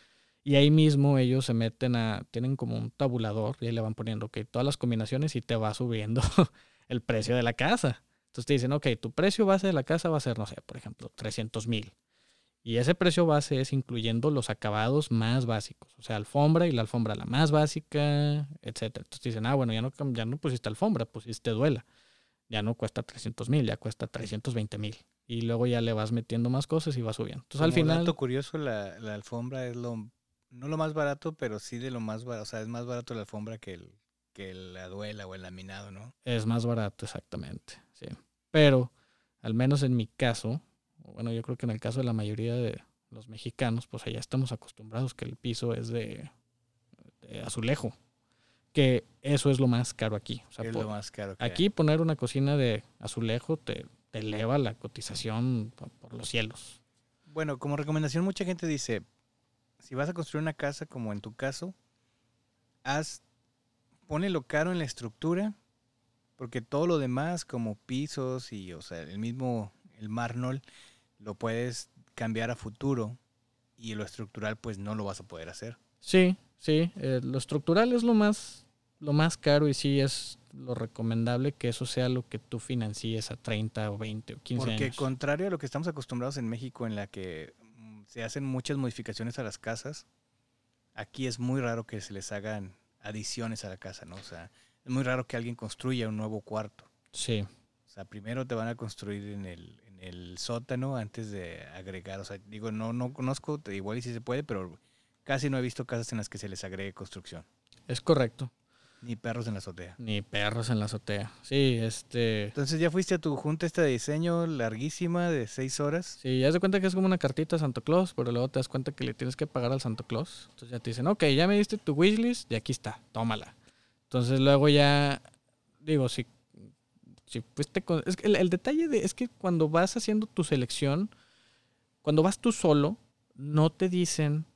Y ahí mismo ellos se meten a, tienen como un tabulador y ahí le van poniendo, ok, todas las combinaciones y te va subiendo el precio de la casa. Entonces te dicen, ok, tu precio base de la casa va a ser, no sé, por ejemplo, 300 mil. Y ese precio base es incluyendo los acabados más básicos. O sea, alfombra y la alfombra la más básica, etcétera. Entonces te dicen, ah, bueno, ya no, ya no pusiste alfombra, pusiste duela. Ya no cuesta 300 mil, ya cuesta 320 mil. Y luego ya le vas metiendo más cosas y va subiendo. Entonces al final... dato curioso, la, la alfombra es lo no lo más barato, pero sí de lo más barato. O sea, es más barato la alfombra que, el, que la duela o el laminado, ¿no? Es más barato, exactamente. Sí. Pero, al menos en mi caso, bueno, yo creo que en el caso de la mayoría de los mexicanos, pues allá estamos acostumbrados que el piso es de, de azulejo. Que eso es lo más caro aquí. O sea, es por- lo más caro. que aquí poner una cocina de azulejo te, te eleva la cotización por, por los cielos. Bueno, como recomendación, mucha gente dice, si vas a construir una casa, como en tu caso, haz, lo caro en la estructura, porque todo lo demás, como pisos y, o sea, el mismo, el mármol, lo puedes cambiar a futuro y lo estructural, pues no lo vas a poder hacer. Sí, sí. eh, lo estructural es lo más, lo más caro y sí es lo recomendable que eso sea lo que tú financies a 30 o 20 o 15 Porque años. contrario a lo que estamos acostumbrados en México, en la que mm, se hacen muchas modificaciones a las casas, aquí es muy raro que se les hagan adiciones a la casa, ¿no? O sea, es muy raro que alguien construya un nuevo cuarto. Sí, O sea, primero te van a construir en el, en el sótano antes de agregar. O sea, digo, no, no conozco, te- igual y si se puede, pero casi no he visto casas en las que se les agregue construcción. es correcto. Ni perros en la azotea. Ni perros en la azotea. Sí, este... Entonces ya fuiste a tu junta esta de diseño larguísima de seis horas. Sí, ya se cuenta que es como una cartita a Santo Claus, pero luego te das cuenta que le tienes que pagar al Santo Claus. Entonces ya te dicen, ok, ya me diste tu wishlist y aquí está, tómala. Entonces luego ya, digo, si, si con... El, detalle de, es que cuando vas haciendo tu selección, cuando vas tú solo, no te dicen,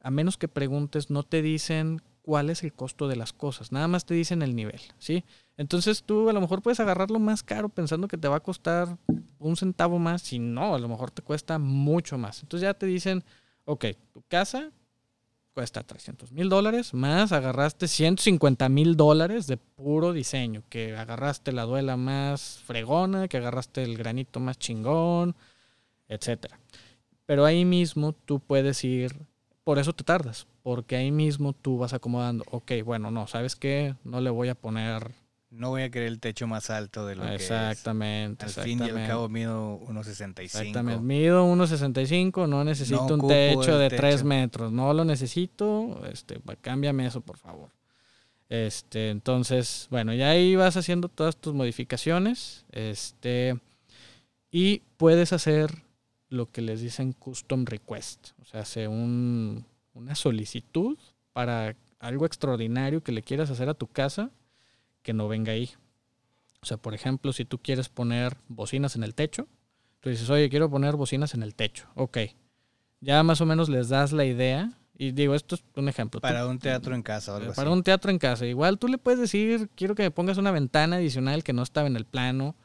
a menos que preguntes, no te dicen cuál es el costo de las cosas, nada más te dicen el nivel, ¿sí? Entonces tú a lo mejor puedes agarrarlo más caro pensando que te va a costar un centavo más, y no, a lo mejor te cuesta mucho más. Entonces ya te dicen, ok, tu casa cuesta 300 mil dólares, más agarraste 150 mil dólares de puro diseño, que agarraste la duela más fregona, que agarraste el granito más chingón, etcétera. Pero ahí mismo tú puedes ir, por eso te tardas, porque ahí mismo tú vas acomodando, ok, bueno, no, ¿sabes qué? No le voy a poner No voy a querer el techo más alto de lo que es. exactamente, Al fin y al cabo mido 1.65. Exactamente. Mido 1.65, no necesito No un techo de techo. 3 metros. No lo necesito. Este, cámbiame eso, por favor. Este, entonces, bueno, ya ahí vas haciendo todas tus modificaciones. Este, y puedes hacer lo que les dicen custom request. O sea, hace un, una solicitud para algo extraordinario que le quieras hacer a tu casa que no venga ahí. O sea, por ejemplo, si tú quieres poner bocinas en el techo, tú dices, oye, quiero poner bocinas en el techo. Ok. Ya más o menos les das la idea. Y digo, esto es un ejemplo. Tú- Para un teatro en casa o algo para así. un teatro en casa. Igual tú le puedes decir, quiero que me pongas una ventana adicional que no estaba en el plano.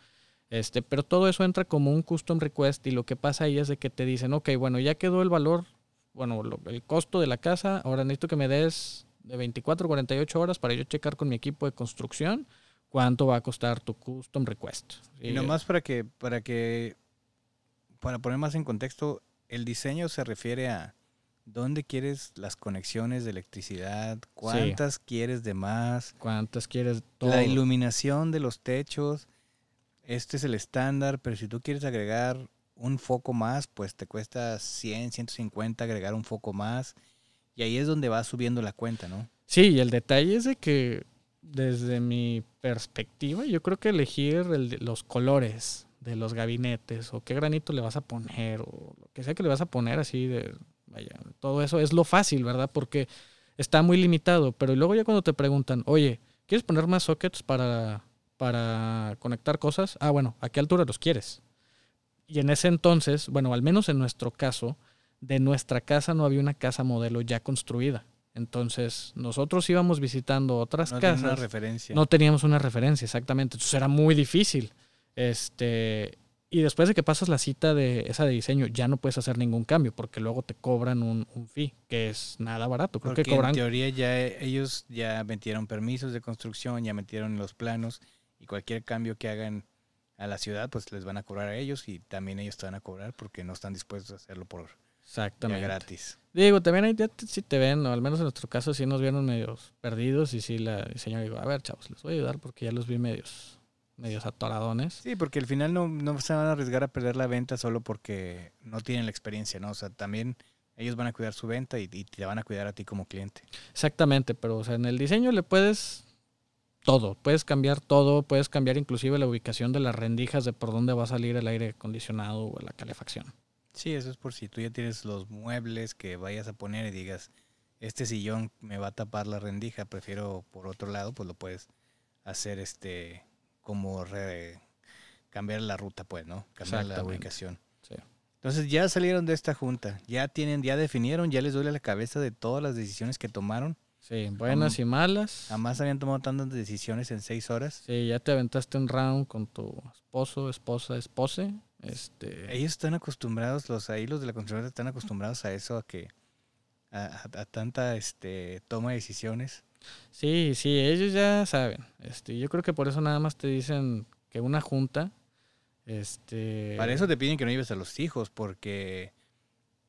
Este, pero todo eso entra como un custom request y lo que pasa ahí es de que te dicen, ok, bueno, ya quedó el valor, bueno, lo- el costo de la casa, ahora necesito que me des de 24 a 48 horas para yo checar con mi equipo de construcción cuánto va a costar tu custom request. Y nomás para que, para que, para poner más en contexto, el diseño se refiere a dónde quieres las conexiones de electricidad, cuántas quieres de más, ¿Cuántas quieres? Todo. la iluminación de los techos. Este es el estándar, pero si tú quieres agregar un foco más, pues te cuesta 100, 150 agregar un foco más. Y ahí es donde va subiendo la cuenta, ¿no? Sí, y el detalle es de que desde mi perspectiva, yo creo que elegir los colores de los gabinetes o qué granito le vas a poner o lo que sea que le vas a poner así de, vaya, todo eso es lo fácil, ¿verdad? Porque está muy limitado, pero luego ya cuando te preguntan, oye, ¿quieres poner más sockets para, para conectar cosas? Ah, bueno, ¿a qué altura los quieres? Y en ese entonces, bueno, al menos en nuestro caso, de nuestra casa no había una casa modelo ya construida. Entonces, nosotros íbamos visitando otras No casas. una referencia. No teníamos una referencia, exactamente. Entonces era muy difícil. Este, y después de que pasas la cita de esa de diseño, ya no puedes hacer ningún cambio, porque luego te cobran un, un fee, que es nada barato. Creo Porque que cobran. en teoría ya e- ellos ya metieron permisos de construcción, ya metieron los planos y cualquier cambio que hagan a la ciudad, pues les van a cobrar a ellos y también ellos te van a cobrar porque no están dispuestos a hacerlo por ya Exactamente. gratis. Digo, también ahí ya te- ven, o al menos en nuestro caso sí nos vieron medios perdidos y sí la diseñadora digo, a ver, chavos, les voy a ayudar porque ya los vi medios, medios atoradones. Sí, porque al final no, no se van a arriesgar a perder la venta solo porque no tienen la experiencia, ¿no? O sea, también Ellos van a cuidar su venta y, y te van a cuidar a ti como cliente. Exactamente, pero o sea, en el diseño le puedes todo, puedes cambiar todo, puedes cambiar inclusive la ubicación de las rendijas de por dónde va a salir el aire acondicionado o la calefacción. Sí, eso es por si tú ya tienes los muebles que vayas a poner y digas, este sillón me va a tapar la rendija, prefiero por otro lado, pues lo puedes hacer este como re- cambiar la ruta, pues, ¿no? Cambiar la ubicación. Sí. Entonces ya salieron de esta junta, ya tienen, ya definieron, ya les duele la cabeza de todas las decisiones que tomaron. Sí, buenas y malas. Jamás habían tomado tantas decisiones en seis horas. Sí, ya te aventaste un round con tu esposo, esposa, espose. Este, Ellos están acostumbrados, los ahí los de la construcción están acostumbrados a eso, a que a, a- a tanta este toma de decisiones. Sí, sí, ellos ya saben. Este, yo creo que por eso nada más te dicen que una junta. Este. Para eso te piden que no lleves a los hijos, porque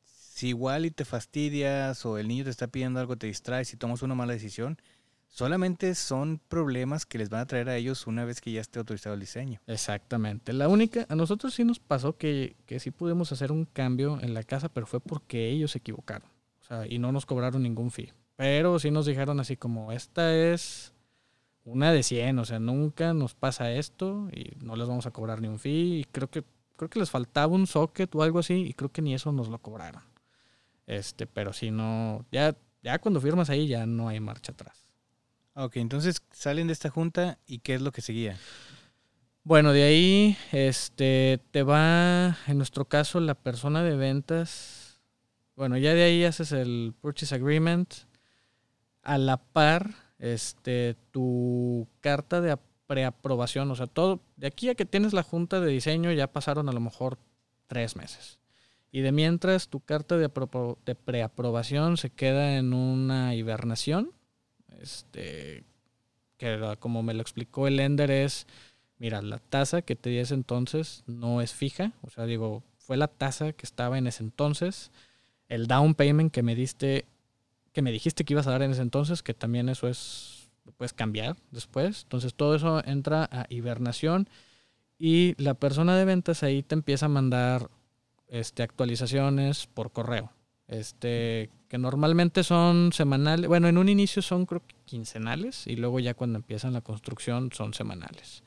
si igual y te fastidias o el niño te está pidiendo algo, te distraes y tomas una mala decisión, solamente son problemas que les van a traer a ellos una vez que ya esté autorizado el diseño. Exactamente. La única, a nosotros sí nos pasó que, que sí pudimos hacer un cambio en la casa, pero fue porque ellos se equivocaron. O sea, y no nos cobraron ningún fee. Pero sí nos dijeron así como, esta es una de 100, o sea, nunca nos pasa esto y no les vamos a cobrar ni un fee. Y creo que, creo que les faltaba un socket o algo así y creo que ni eso nos lo cobraron. Este, pero si no, ya, ya cuando firmas ahí ya no hay marcha atrás. Ok, entonces salen de esta junta y ¿qué es lo que seguía? Bueno, de ahí este te va, en nuestro caso, la persona de ventas. Bueno, ya de ahí haces el purchase agreement. A la par, este, tu carta de ap- preaprobación. O sea, todo, de aquí a que tienes la junta de diseño ya pasaron a lo mejor tres meses. Y de mientras tu carta de, de preaprobación se queda en una hibernación. Este, que como me lo explicó el Ender es, mira, la tasa que te di ese entonces no es fija. O sea, digo, fue la tasa que estaba en ese entonces. El down payment que me diste, que me dijiste que ibas a dar en ese entonces, que también eso es, puedes cambiar después. Entonces todo eso entra a hibernación y la persona de ventas ahí te empieza a mandar este, actualizaciones por correo. Este, que normalmente son semanales. Bueno, en un inicio son creo que quincenales y luego ya cuando empiezan la construcción son semanales.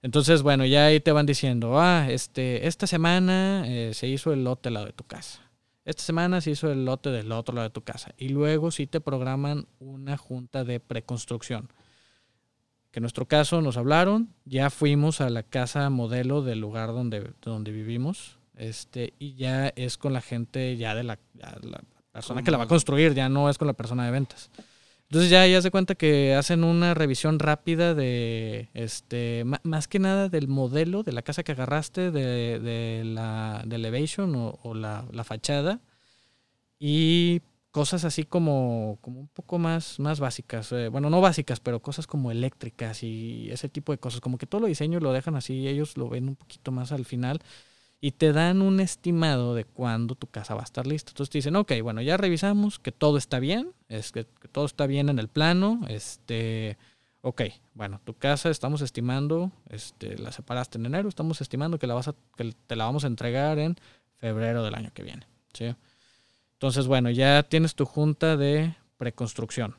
Entonces, bueno, ya ahí te van diciendo, ah, este, esta semana eh, se hizo el lote al lado de tu casa. Esta semana se hizo el lote del otro lado de tu casa. Y luego sí te programan una junta de preconstrucción. Que en nuestro caso nos hablaron, ya fuimos a la casa modelo del lugar donde, donde vivimos. Este, y ya es con la gente ya de la, ya la persona que la va a construir, ya no es con la persona de ventas. Entonces ya, ya se cuenta que hacen una revisión rápida de, este, más que nada del modelo de la casa que agarraste, de, de la de elevation o, o la, la fachada y cosas así como, como un poco más, más básicas. eh, bueno, no básicas, pero cosas como eléctricas y ese tipo de cosas. Como que todo lo diseño lo dejan así, ellos lo ven un poquito más al final y te dan un estimado de cuándo tu casa va a estar lista. Entonces te dicen, ok, bueno, ya revisamos que todo está bien, es que, que todo está bien en el plano, este, ok, bueno, tu casa estamos estimando, este, la separaste en enero, estamos estimando que la vas a, que te la vamos a entregar en febrero del año que viene, ¿sí? Entonces, bueno, ya tienes tu junta de preconstrucción.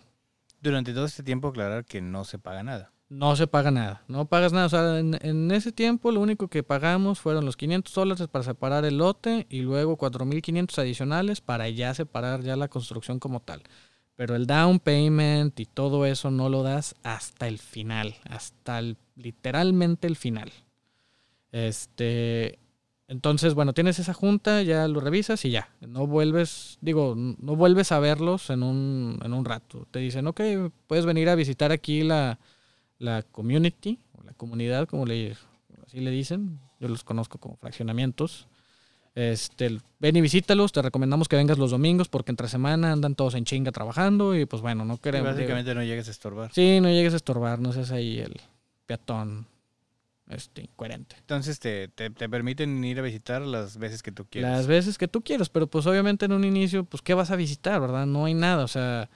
Durante todo este tiempo aclarar que no se paga nada. No se paga nada, no pagas nada. O sea, en, ese tiempo lo único que pagamos fueron los 500 dólares para separar el lote y luego 4.500 adicionales para ya separar ya la construcción como tal. Pero el down payment y todo eso no lo das hasta el final, hasta el, literalmente el final. Este, entonces, bueno, tienes esa junta, ya lo revisas y ya. No vuelves, digo, no vuelves a verlos en un, en un rato. Te dicen, ok, puedes venir a visitar aquí la, la community, o la comunidad, como le, así le dicen. Yo los conozco como fraccionamientos. Este, ven y visítalos, te recomendamos que vengas los domingos porque entre semana andan todos en chinga trabajando y pues bueno, no Y queremos... básicamente no llegues a estorbar. Sí, no llegues a estorbar, no seas ahí el peatón este, incoherente. Entonces te, te, te permiten ir a visitar las veces que tú quieras. Las veces que tú quieras, pero pues obviamente en un inicio, pues ¿qué vas a visitar, verdad? No hay nada, o sea,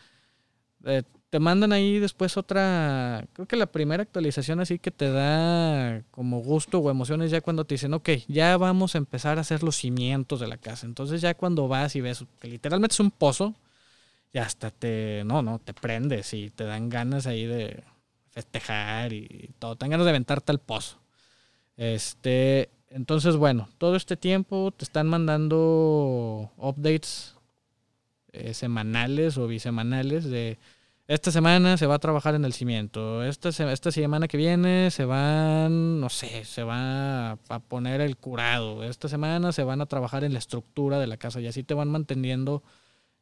eh, te mandan ahí después otra, creo que la primera actualización así que te da como gusto o emociones ya cuando te dicen, ok, ya vamos a empezar a hacer los cimientos de la casa. Entonces ya cuando vas y ves que literalmente es un pozo, ya hasta te, no, no, te prendes y te dan ganas ahí de festejar y todo, te dan ganas de aventarte al pozo. Este, entonces bueno, todo este tiempo te están mandando updates eh, semanales o bisemanales de esta semana se va a trabajar en el cimiento. Esta, esta semana que viene se van, no sé, se va a poner el curado. Esta semana se van a trabajar en la estructura de la casa y así te van manteniendo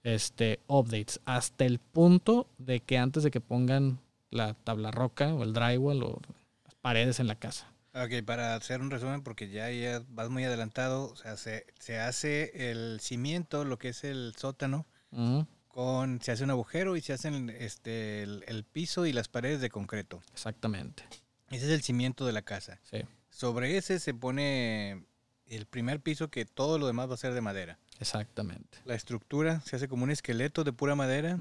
este, updates hasta el punto de que antes de que pongan la tabla roca o el drywall o las paredes en la casa. Ok, para hacer un resumen, porque ya, ya vas muy adelantado, o sea, se, se hace el cimiento, lo que es el sótano, con se hace un agujero y se hacen este el, piso y las paredes de concreto. Exactamente. Ese es el cimiento de la casa. Sí. Sobre ese se pone el primer piso que todo lo demás va a ser de madera. Exactamente. La estructura se hace como un esqueleto de pura madera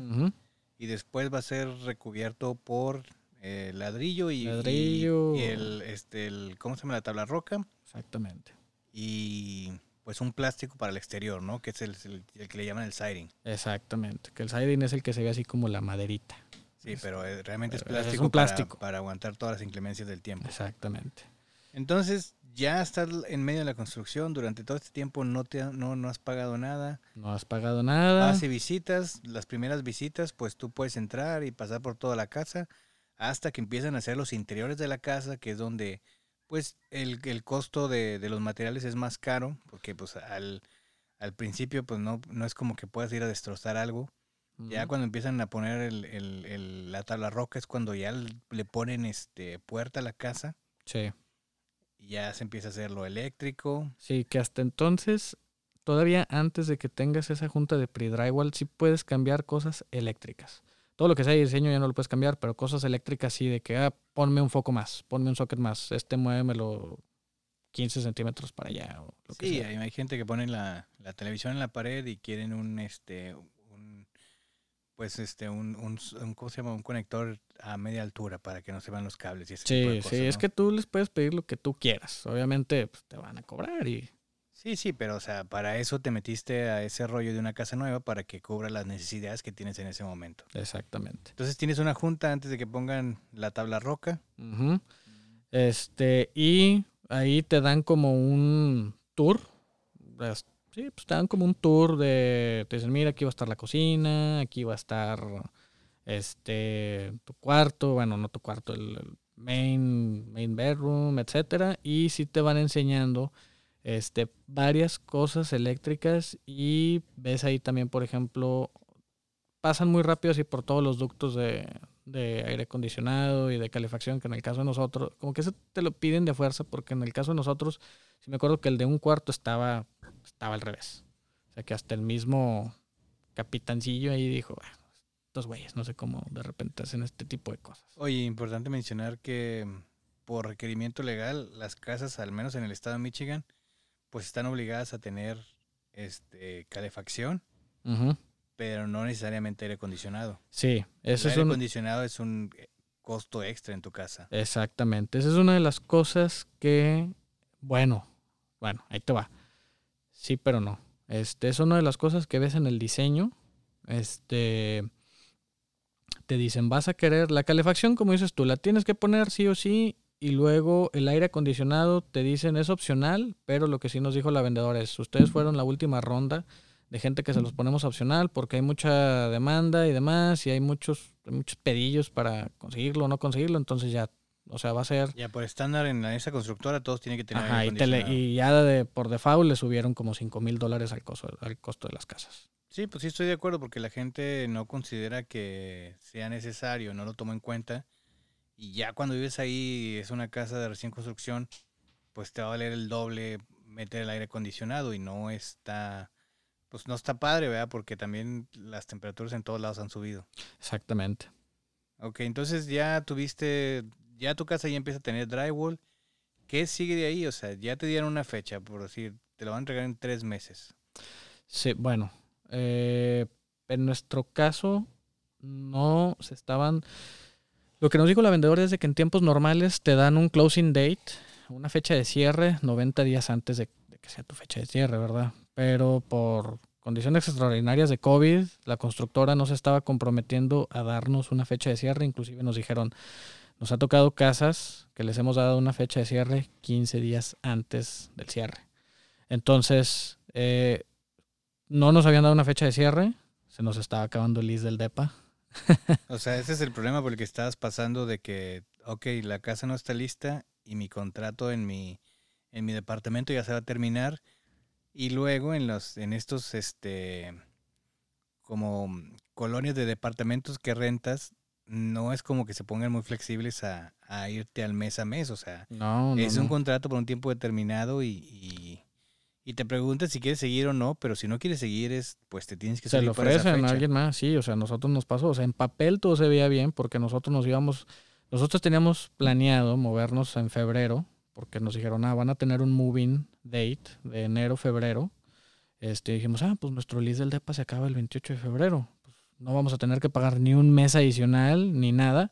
y después va a ser recubierto por eh, ladrillo y, ladrillo. y el este el cómo se llama la tabla roca. Exactamente. Y pues un plástico para el exterior, ¿no? Que es el, que le llaman el siding. Exactamente, que el siding es el que se ve así como la maderita. Sí, pero eh, realmente es plástico, plástico. Para, aguantar todas las inclemencias del tiempo. Exactamente. Entonces, ya estás en medio de la construcción, durante todo este tiempo no, te, no, no has pagado nada. No has pagado nada. Hace visitas, las primeras visitas, pues tú puedes entrar y pasar por toda la casa hasta que empiezan a hacer los interiores de la casa, que es donde pues el, el costo de, de, los materiales es más caro, porque pues al, al principio pues no, no es como que puedas ir a destrozar algo. Ya cuando empiezan a poner el, el, la tabla roca es cuando ya le ponen este puerta a la casa. Sí. Y ya se empieza a hacer lo eléctrico. Sí, que hasta entonces, todavía antes de que tengas esa junta de pre-drywall, sí puedes cambiar cosas eléctricas todo lo que sea de diseño ya no lo puedes cambiar, pero cosas eléctricas sí, de que ah, ponme un foco más, ponme un socket más, este muévemelo 15 centímetros para allá. O lo sí, hay, gente que pone la, la, televisión en la pared y quieren un, este, un, pues este, un, un, ¿cómo se llama? Un conector a media altura para que no se van los cables. Y ese sí, tipo sí, es que tú les puedes pedir lo que tú quieras. Obviamente pues, te van a cobrar y Sí, sí, pero o sea, para eso te metiste a ese rollo de una casa nueva para que cubra las necesidades que tienes en ese momento. Exactamente. Entonces tienes una junta antes de que pongan la tabla roca. Este, y ahí te dan como un tour. Sí, pues te dan como un tour de. Te dicen, mira, aquí va a estar la cocina, aquí va a estar este tu cuarto, bueno, no tu cuarto, el, main, main bedroom, etcétera. Y sí te van enseñando este, varias cosas eléctricas y ves ahí también, por ejemplo, pasan muy rápido así por todos los ductos de, aire acondicionado y de calefacción, que en el caso de nosotros, como que eso te lo piden de fuerza, porque en el caso de nosotros, si me acuerdo que el de un cuarto estaba, estaba al revés. O sea que hasta el mismo capitancillo ahí dijo, bueno, estos güeyes, no sé cómo de repente hacen este tipo de cosas. Oye, importante mencionar que por requerimiento legal, las casas, al menos en el estado de Michigan, pues están obligadas a tener este calefacción, pero no necesariamente aire acondicionado. Sí, eso el es aire acondicionado es un eh, costo extra en tu casa. Exactamente, esa es una de las cosas que, bueno, bueno, ahí te va. Sí, pero no. Este es una de las cosas que ves en el diseño. Este te dicen, vas a querer la calefacción, como dices tú, la tienes que poner sí o sí y luego el aire acondicionado te dicen es opcional, pero lo que sí nos dijo la vendedora es, ustedes fueron la última ronda de gente que se los ponemos opcional porque hay mucha demanda y demás y hay muchos, muchos pedillos para conseguirlo o no conseguirlo, entonces ya, o sea, va a ser... Ya por estándar en esa constructora todos tienen que tener Ajá, aire acondicionado. Y, ya de, por default le subieron como 5 mil dólares al costo, al costo de las casas. Sí, pues sí estoy de acuerdo porque la gente no considera que sea necesario, no lo toma en cuenta y ya cuando vives ahí, es una casa de recién construcción, pues te va a valer el doble meter el aire acondicionado y no está, pues no está padre, ¿verdad? Porque también las temperaturas en todos lados han subido. Exactamente. Ok, entonces ya tuviste, ya tu casa ya empieza a tener drywall. ¿Qué sigue de ahí? O sea, ya te dieron una fecha, por decir, te lo van a entregar en tres meses. Sí, bueno, eh, en nuestro caso, no se estaban... Lo que nos dijo la vendedora es de que en tiempos normales te dan un closing date, una fecha de cierre 90 días antes de, de que sea tu fecha de cierre, ¿verdad? Pero por condiciones extraordinarias de COVID, la constructora no se estaba comprometiendo a darnos una fecha de cierre, inclusive nos dijeron, nos ha tocado casas que les hemos dado una fecha de cierre 15 días antes del cierre. Entonces, eh, no nos habían dado una fecha de cierre, se nos estaba acabando el list del DEPA. O sea, ese es el problema por el que estabas pasando de que, ok, la casa no está lista y mi contrato en mi, en mi departamento ya se va a terminar. Y luego en los, en estos, este, como colonias de departamentos que rentas, no es como que se pongan muy flexibles a, irte al mes a mes. O sea, es un contrato por un tiempo determinado y y te preguntas si quieres seguir o no, pero si no quieres seguir, es, pues te tienes que Se lo ofrecen a alguien más, sí, o sea, nosotros nos pasó, o sea, en papel todo se veía bien porque nosotros nos íbamos, nosotros teníamos planeado movernos en febrero, porque nos dijeron, ah, van a tener un moving date de enero, febrero. Este, dijimos, ah, pues nuestro lease del DEPA se acaba el 28 de febrero. Pues no vamos a tener que pagar ni un mes adicional ni nada.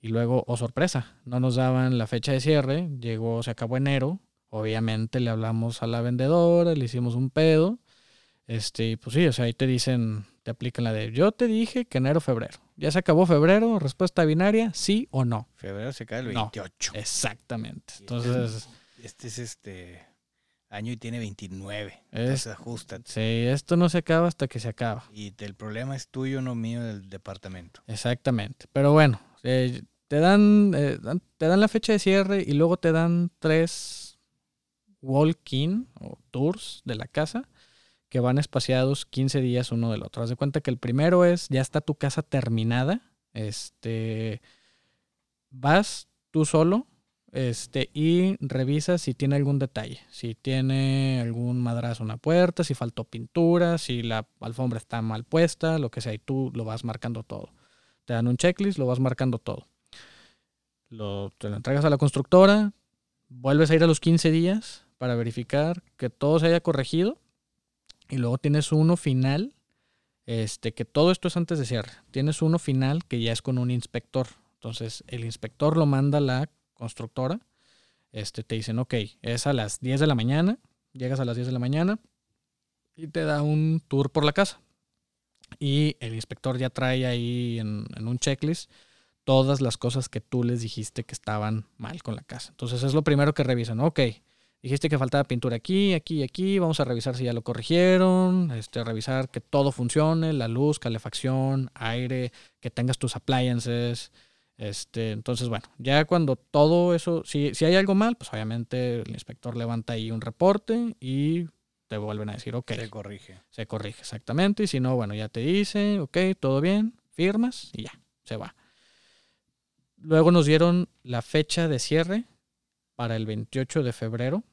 Y luego, oh sorpresa, no nos daban la fecha de cierre, llegó, se acabó enero, Obviamente le hablamos a la vendedora, le hicimos un pedo. Este, pues sí, o sea, ahí te dicen, te aplican la de yo te dije que enero, febrero. Ya se acabó febrero, respuesta binaria, sí o no. Febrero se cae el 28. exactamente. Entonces. Este, es este año y tiene 29. entonces ajusta. Sí, esto no se acaba hasta que se acaba. Y el problema es tuyo, no mío, del departamento. Exactamente. Pero bueno, eh, te dan, eh, te dan la fecha de cierre y luego te dan tres walk-in o tours de la casa que van espaciados 15 días uno del otro. Haz de cuenta que el primero es, ya está tu casa terminada, este, vas tú solo este, y revisas si tiene algún detalle, si tiene algún madrazo en la puerta, si faltó pintura, si la alfombra está mal puesta, lo que sea, y tú lo vas marcando todo. Te dan un checklist, lo vas marcando todo. Te lo entregas a la constructora, vuelves a ir a los 15 días, para verificar que todo se haya corregido. Y luego tienes uno final, este, que todo esto es antes de cierre. Tienes uno final que ya es con un inspector. Entonces, el inspector lo manda a la constructora. Este, te dicen, ok, es a las 10 de la mañana. Llegas a las 10 de la mañana y te da un tour por la casa. Y el inspector ya trae ahí en, en un checklist todas las cosas que tú les dijiste que estaban mal con la casa. Entonces es lo primero que revisan. Ok, Dijiste que faltaba pintura aquí, aquí y aquí. Vamos a revisar si ya lo corrigieron. Este, revisar que todo funcione, la luz, calefacción, aire, que tengas tus appliances. Este, entonces, bueno, ya cuando todo eso, si, si hay algo mal, pues obviamente el inspector levanta ahí un reporte y te vuelven a decir, ok. Se corrige. Se corrige, exactamente. Y si no, bueno, ya te dice, ok, todo bien, firmas y ya, se va. Luego nos dieron la fecha de cierre para el 28 de febrero.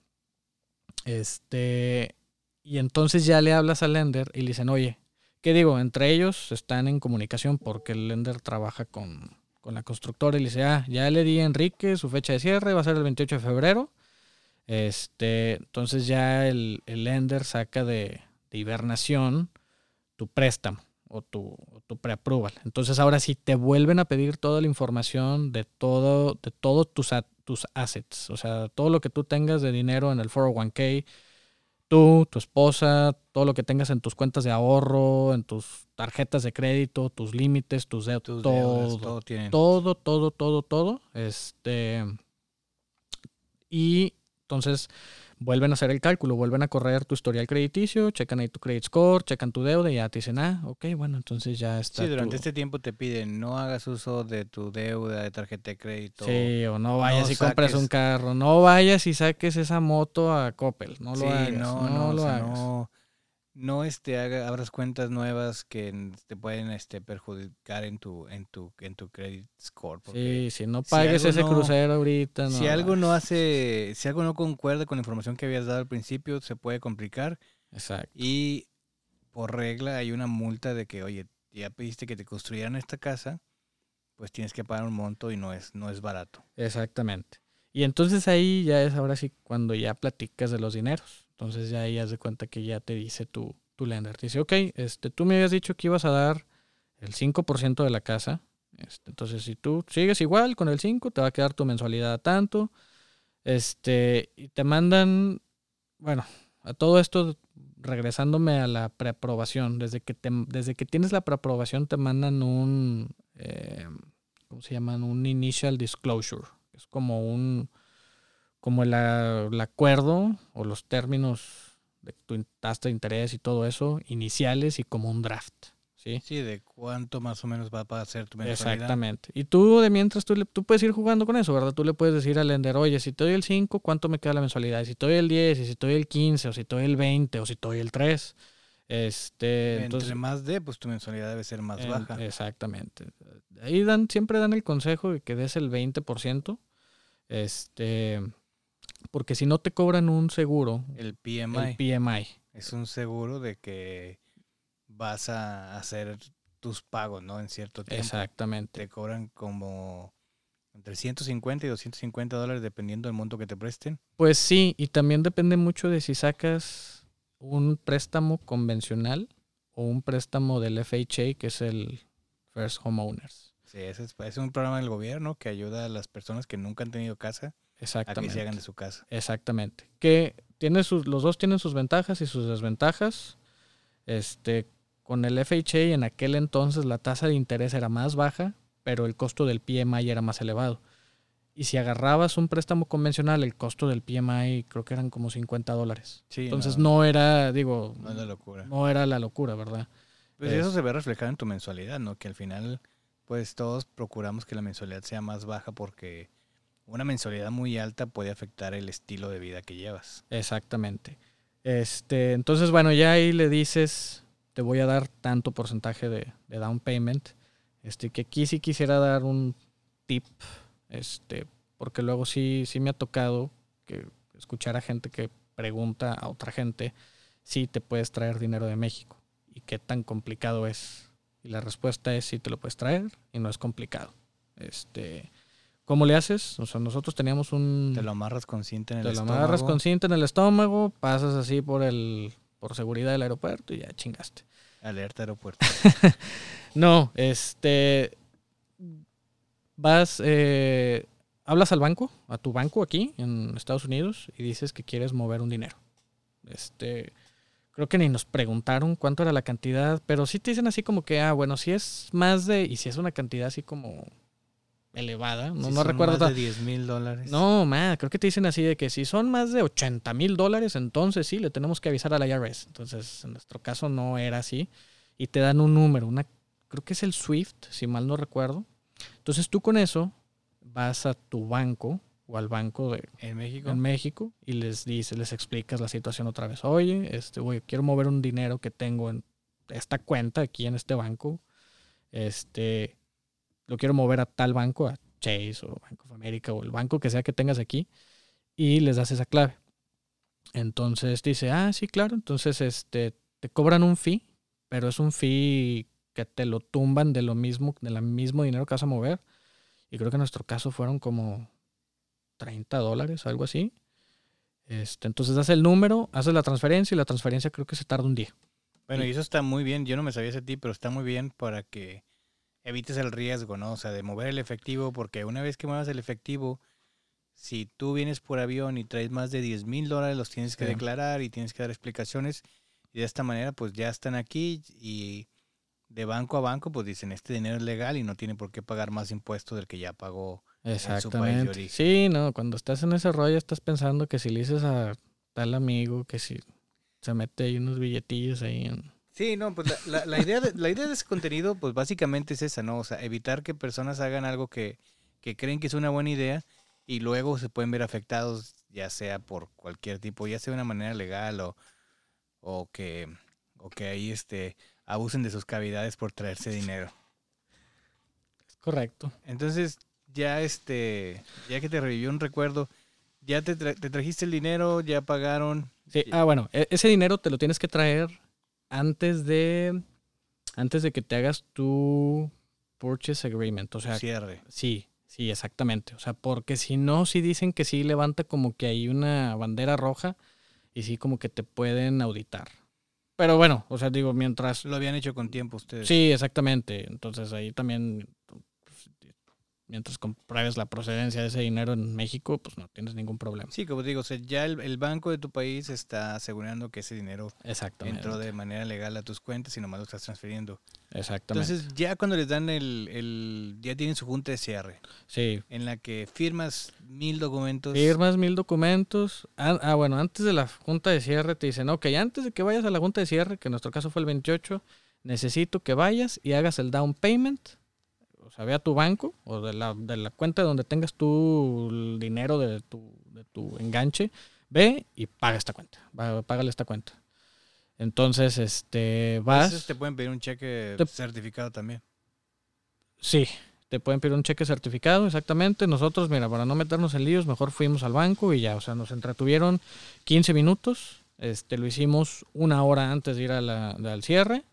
Este, y entonces ya le hablas al lender y le dicen, oye, ¿qué digo? Entre ellos están en comunicación porque el lender trabaja con, la constructora y le dice, ah, ya le di a Enrique su fecha de cierre, va a ser el 28 de febrero. Este, entonces ya el, el lender saca de, hibernación tu préstamo o tu, tu preapproval. Entonces ahora sí te vuelven a pedir toda la información de todo, de todos tus, tus assets, o sea, todo lo que tú tengas de dinero en el 401k, tú, tu esposa, todo lo que tengas en tus cuentas de ahorro, en tus tarjetas de crédito, tus límites, tus deudas, todo, todo, todo, todo, todo, todo, este, y entonces vuelven a hacer el cálculo, vuelven a correr tu historial crediticio, checan ahí tu credit score, checan tu deuda y ya te dicen, ah, ok, bueno, entonces ya está. Sí, durante este tiempo te piden no hagas uso de tu deuda de tarjeta de crédito. Sí, o no vayas y compres un carro, no vayas y saques esa moto a Coppel, no lo hagas. No, no, lo hagas no este abras cuentas nuevas que te pueden este perjudicar en tu en tu en tu credit score sí si no pagues ese crucero ahorita no si algo no hace si algo no concuerda con la información que habías dado al principio se puede complicar. Exacto. Y por regla hay una multa de que oye ya pediste que te construyeran esta casa pues tienes que pagar un monto y no es no es barato exactamente. Y entonces ahí ya es ahora sí cuando ya platicas de los dineros entonces ya ahí haz de cuenta que ya te dice tu, tu lender. Te dice, ok, este, tú me habías dicho que ibas a dar el 5% de la casa. Este, entonces, si tú sigues igual con el 5, te va a quedar tu mensualidad a tanto. Este, y te mandan, bueno, a todo esto, regresándome a la preaprobación, desde que, te, desde que tienes la preaprobación te mandan un, eh, ¿cómo se llaman? Un initial disclosure. Es como un, como el, el acuerdo o los términos de tu tasa de interés y todo eso, iniciales y como un draft. ¿sí? de cuánto más o menos va a ser tu mensualidad. Exactamente. Y tú, de mientras, tú, tú puedes ir jugando con eso, ¿verdad? Tú le puedes decir al lender, oye, si te doy el 5, ¿cuánto me queda la mensualidad? Y si te doy el 10, y si te doy el 15, o si te doy el 20, o si te doy el 3. Este, Entre entonces, más de, pues tu mensualidad debe ser más baja. Exactamente. Ahí dan, siempre dan el consejo de que des el 20%. Este, porque si no te cobran un seguro, el PMI. el PMI. Es un seguro de que vas a hacer tus pagos, ¿no? En cierto tiempo. Exactamente. Te cobran como entre 150 y 250 dólares dependiendo del monto que te presten. Pues sí, y también depende mucho de si sacas un préstamo convencional o un préstamo del FHA, que es el First Homeowners. Sí, ese es, es un programa del gobierno que ayuda a las personas que nunca han tenido casa Exactamente. a que se hagan de su casa. Exactamente. Que tiene sus, los dos tienen sus ventajas y sus desventajas. Este, con el FHA en aquel entonces la tasa de interés era más baja, pero el costo del PMI era más elevado. Y si agarrabas un préstamo convencional, el costo del PMI creo que eran como 50 dólares. Sí, Entonces no, era, digo, no es la locura. no era la locura, ¿verdad? Pues Es- eso se ve reflejado en tu mensualidad, ¿no? Que al final, pues todos procuramos que la mensualidad sea más baja porque una mensualidad muy alta puede afectar el estilo de vida que llevas. Exactamente. Este, entonces, bueno, ya ahí le dices, te voy a dar tanto porcentaje de, de down payment. Este, que aquí sí quisiera dar un tip, este, porque luego sí, sí me ha tocado que escuchar a gente que pregunta a otra gente si te puedes traer dinero de México y qué tan complicado es. Y la respuesta es sí te lo puedes traer y no es complicado. Este, ¿cómo le haces? O sea, nosotros teníamos un Te lo amarras con cinta en el te lo estómago. amarras con cinta en el estómago, pasas así por el por seguridad del aeropuerto y ya chingaste. Alerta aeropuerto. No, este vas eh, hablas al banco, a tu banco aquí en Estados Unidos y dices que quieres mover un dinero. Este creo que ni nos preguntaron cuánto era la cantidad, pero sí te dicen así como que ah, bueno, si es más de y si es una cantidad así como elevada, no, Si no son recuerdo Más de 10 mil dólares. No, más, creo que te dicen así de que si son más de 80 mil dólares, entonces sí, le tenemos que avisar a la IRS. Entonces, en nuestro caso no era así. Y te dan un número, una, creo que es el SWIFT, si mal no recuerdo. Entonces tú con eso vas a tu banco o al banco de, En México. en México y les dices, les explicas la situación otra vez. Oye, este, güey, quiero mover un dinero que tengo en esta cuenta aquí en este banco. Este, lo quiero mover a tal banco, a Chase o Bank of America o el banco que sea que tengas aquí y les das esa clave. Entonces dice, ah, sí, claro. Entonces, este, te cobran un fee, pero es un fee que te lo tumban de lo mismo, del mismo dinero que vas a mover. Y creo que en nuestro caso fueron como 30 dólares, algo así. Este, entonces das el número, haces la transferencia y la transferencia creo que se tarda un día. Bueno, Y- y eso está muy bien. Yo no me sabía ese tip, pero está muy bien para que evites el riesgo, ¿no? O sea, de mover el efectivo, porque una vez que muevas el efectivo, si tú vienes por avión y traes más de 10 mil dólares, los tienes que Sí. declarar y tienes que dar explicaciones. Y de esta manera, pues ya están aquí y de banco a banco, pues dicen, este dinero es legal y no tiene por qué pagar más impuestos del que ya pagó. su país de Exactamente. origen. Sí, no, cuando estás en ese rollo estás pensando que si le dices a tal amigo que si se mete ahí unos billetillos ahí en... Sí, no, pues la, la- la idea de, la idea de ese contenido, pues básicamente es esa, ¿no? O sea, evitar que personas hagan algo que, que creen que es una buena idea y luego se pueden ver afectados, ya sea por cualquier tipo, ya sea de una manera legal o, o que, o que ahí este, abusen de sus cavidades por traerse dinero. Es correcto. Entonces, ya este, ya que te revivió un recuerdo, ya te, tra- te trajiste el dinero, ya pagaron. Sí, ah, bueno, e- ese dinero te lo tienes que traer antes de antes de que te hagas tu purchase agreement, o sea, cierre. sí, sí, exactamente, o sea, porque si no, si dicen que sí levanta como que hay una bandera roja y sí como que te pueden auditar. pero bueno, o sea, digo, mientras... Lo habían hecho con tiempo ustedes. Sí, exactamente. Entonces ahí también, mientras compruebes la procedencia de ese dinero en México, pues no tienes ningún problema. Sí, como digo, o sea, ya el, el banco de tu país está asegurando que ese dinero entró de manera legal a tus cuentas y nomás lo estás transfiriendo. Exactamente. Entonces, ya cuando les dan el, el ya tienen su junta de cierre, sí. en la que firmas mil documentos. Firmas mil documentos. Ah, ah, bueno, antes de la junta de cierre te dicen, ok, antes de que vayas a la junta de cierre, que en nuestro caso fue el 28, necesito que vayas y hagas el down payment. O sea, ve a tu banco o de la, de la cuenta donde tengas tu el dinero de tu, de tu enganche, ve y paga esta cuenta. Va- Págale esta cuenta. Entonces, este, A vas. veces te pueden pedir un cheque Te- certificado también. Sí, te pueden pedir un cheque certificado, exactamente. Nosotros, mira, para no meternos en líos, mejor fuimos al banco y ya, o sea, nos entretuvieron 15 minutos. Este, lo hicimos una hora antes de ir a la- al cierre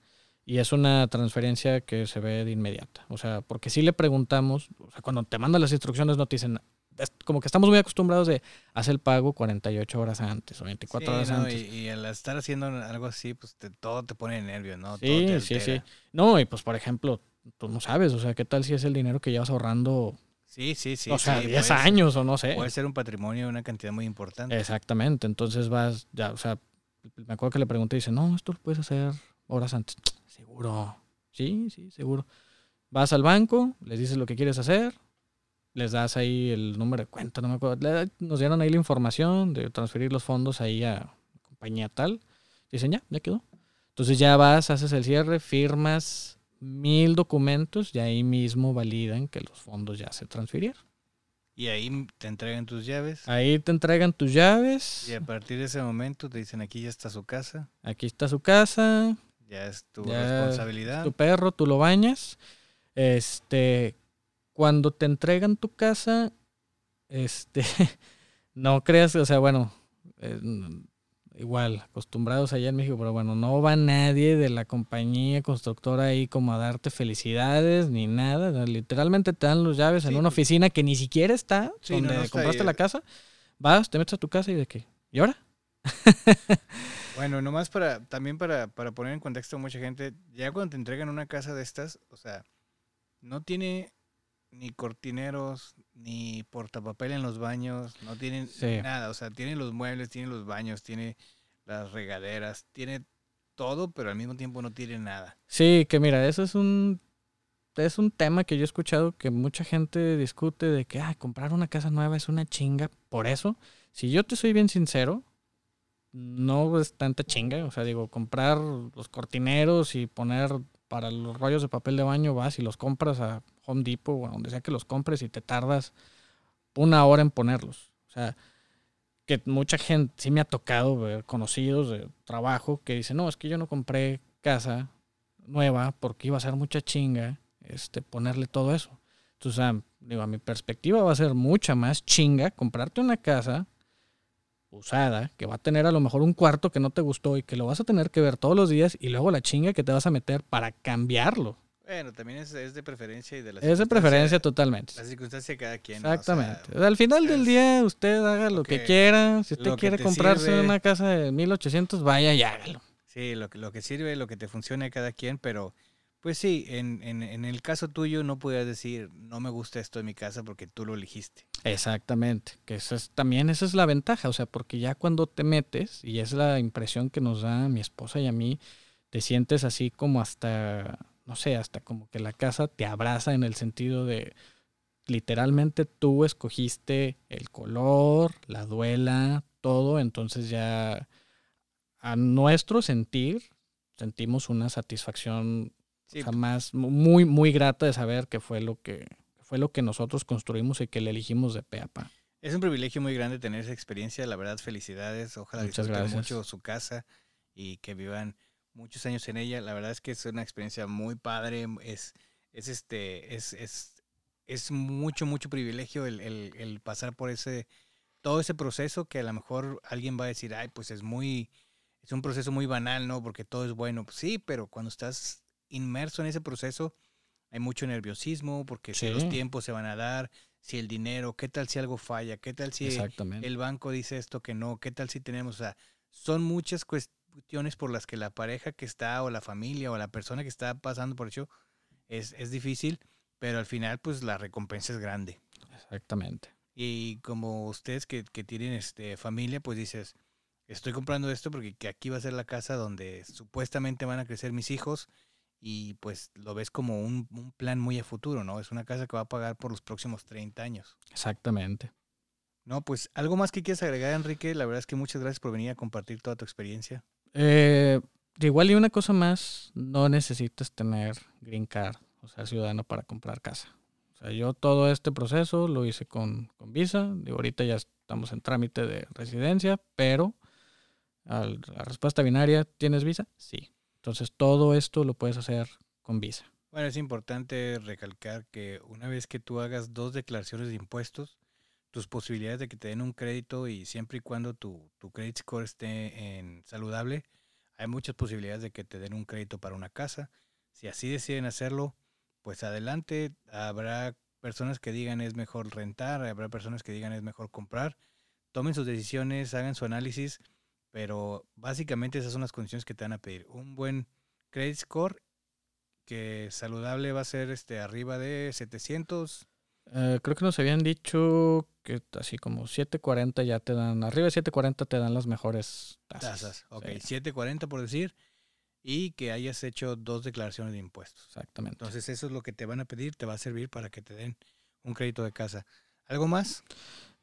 y es una transferencia que se ve de inmediata. O sea, porque si le preguntamos, o sea, cuando te mandan las instrucciones no te dicen, es como que estamos muy acostumbrados de hacer el pago 48 horas antes o 24 Sí, horas no, antes. Y, y al estar haciendo algo así, pues te- todo te pone nervios, ¿no? Todo Sí, te sí, sí. No, y pues por ejemplo, tú no sabes, o sea, ¿qué tal si es el dinero que llevas ahorrando, Sí, sí, sí. o sea, sí, 10 puede ser- años o no sé? Puede ser un patrimonio, una cantidad muy importante. Exactamente, entonces vas, ya, o sea, me acuerdo que le pregunté y dice, no, esto lo puedes hacer horas antes. Seguro. Sí, sí, seguro. Vas al banco, les dices lo que quieres hacer, les das ahí el número de cuenta, no me acuerdo. Nos dieron ahí la información de transferir los fondos ahí a compañía tal. Dicen, ya, ya quedó. Entonces ya vas, haces el cierre, firmas mil documentos y ahí mismo validan que los fondos ya se transfirieron. Y ahí te entregan tus llaves. Ahí te entregan tus llaves. Y a partir de ese momento te dicen aquí ya está su casa, Aquí está su casa, ya es tu Ya responsabilidad. tu perro, tú lo bañas. Este, cuando te entregan tu casa, este, no creas, o sea, bueno, eh, igual, acostumbrados allá en México, pero bueno, no va nadie de la compañía constructora ahí como a darte felicidades ni nada. Literalmente te dan las llaves en una oficina que ni siquiera está Sí, no, donde no está compraste ahí. la casa. Vas, te metes a tu casa y de qué. ¿Y ahora? Bueno, nomás para, también para, para poner en contexto a mucha gente, ya cuando te entregan una casa de estas, o sea, no tiene ni cortineros, ni portapapel en los baños, no tienen Sí. nada, o sea, tiene los muebles, tiene los baños, tiene las regaderas, tiene todo, pero al mismo tiempo no tiene nada. Sí, que mira, eso es un es un tema que yo he escuchado que mucha gente discute de que ah, comprar una casa nueva es una chinga. Por eso, si yo te soy bien sincero, no es tanta chinga. O sea, digo, comprar los cortineros y poner para los rollos de papel de baño, vas y los compras a Home Depot o a donde sea que los compres y te tardas una hora en ponerlos. O sea, que mucha gente, sí me ha tocado ver conocidos de trabajo que dicen, no, es que yo no compré casa nueva porque iba a ser mucha chinga este, ponerle todo eso. Entonces, digo, a mi perspectiva va a ser mucha más chinga comprarte una casa usada que va a tener a lo mejor un cuarto que no te gustó y que lo vas a tener que ver todos los días y luego la chinga que te vas a meter para cambiarlo. Bueno, también es, es de preferencia y de la Es de preferencia totalmente. La circunstancia de cada quien. ¿no? O sea, Exactamente. Al final del día, usted haga lo, lo que, que- quiera. Si usted quiere comprarse sirve. una casa de 1800, vaya y hágalo. Sí, lo que, lo que sirve, lo que te funcione a cada quien, pero pues sí, en, en, el caso tuyo no puedes decir, no me gusta esto de mi casa porque tú lo elegiste. Exactamente, que eso es, también esa es la ventaja, o sea, porque ya cuando te metes, y es la impresión que nos da mi esposa y a mí, te sientes así como hasta, no sé, hasta como que la casa te abraza en el sentido de, literalmente tú escogiste el color, la duela, todo, entonces ya a nuestro sentir sentimos una satisfacción Sí, o sea, más muy muy grata de saber que fue lo que fue lo que nosotros construimos y que le elegimos de pe a pa. es un privilegio muy grande tener esa experiencia, la verdad, felicidades, ojalá Muchas disfruten gracias. mucho su casa y que vivan muchos años en ella. La verdad es que es una experiencia muy padre, es, es este, es, es, es mucho, mucho privilegio el, el, el pasar por ese, todo ese proceso que a lo mejor alguien va a decir, ay, pues es muy, es un proceso muy banal, ¿no? Porque todo es bueno. Pues sí, pero cuando estás inmerso en ese proceso, hay mucho nerviosismo, porque si los tiempos se van a dar, si el dinero, qué tal si algo falla, qué tal si el banco dice esto que no, qué tal si tenemos, o sea, son muchas cuestiones, por las que la pareja que está o la familia o la persona que está pasando por eso es, es difícil, pero al final pues la recompensa es grande. Exactamente. Y como ustedes que, que tienen este, familia, pues dices, estoy comprando esto porque que aquí va a ser la casa donde supuestamente van a crecer mis hijos y pues lo ves como un, un, plan muy a futuro, ¿no? Es una casa que va a pagar por los próximos 30 años. Exactamente. No, pues algo más que quieras agregar, Enrique. La verdad es que muchas gracias por venir a compartir toda tu experiencia. Eh, igual y una cosa más, no necesitas tener green card, o sea, ciudadano para comprar casa. O sea, yo todo este proceso lo hice con, con visa. Digo, ahorita ya estamos en trámite de residencia, pero al, la respuesta binaria, ¿tienes visa? Sí. Entonces todo esto lo puedes hacer con visa. Bueno, es importante recalcar que una vez que tú hagas dos declaraciones de impuestos, tus posibilidades de que te den un crédito y siempre y cuando tu, tu credit score esté en saludable, hay muchas posibilidades de que te den un crédito para una casa. Si así deciden hacerlo, pues adelante. Habrá personas que digan es mejor rentar, habrá personas que digan es mejor comprar. Tomen sus decisiones, hagan su análisis, pero básicamente esas son las condiciones que te van a pedir. Un buen credit score que saludable va a ser este arriba de 700. Uh, creo que nos habían dicho que así como 740 ya te dan, arriba de 740 te dan las mejores tasas. Tasas, ok, sí. 740 por decir, y que hayas hecho dos declaraciones de impuestos. Exactamente. Entonces eso es lo que te van a pedir, te va a servir para que te den un crédito de casa. ¿Algo más?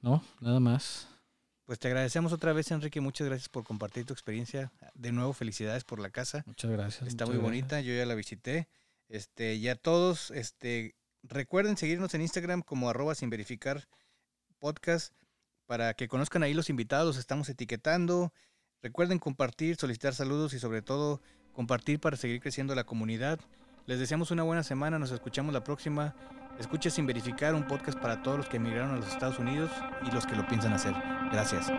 No, nada más. Pues te agradecemos otra vez, Enrique. Muchas gracias por compartir tu experiencia. De nuevo, felicidades por la casa. Muchas gracias. Está muchas muy gracias. bonita. Yo ya la visité. Este, y a todos, este, recuerden seguirnos en Instagram como arroba sin verificar podcast para que conozcan ahí los invitados. Los estamos etiquetando. Recuerden compartir, solicitar saludos y sobre todo compartir para seguir creciendo la comunidad. Les deseamos una buena semana. Nos escuchamos la próxima. Escucha sin verificar un podcast para todos los que emigraron a los Estados Unidos y los que lo piensan hacer. Gracias.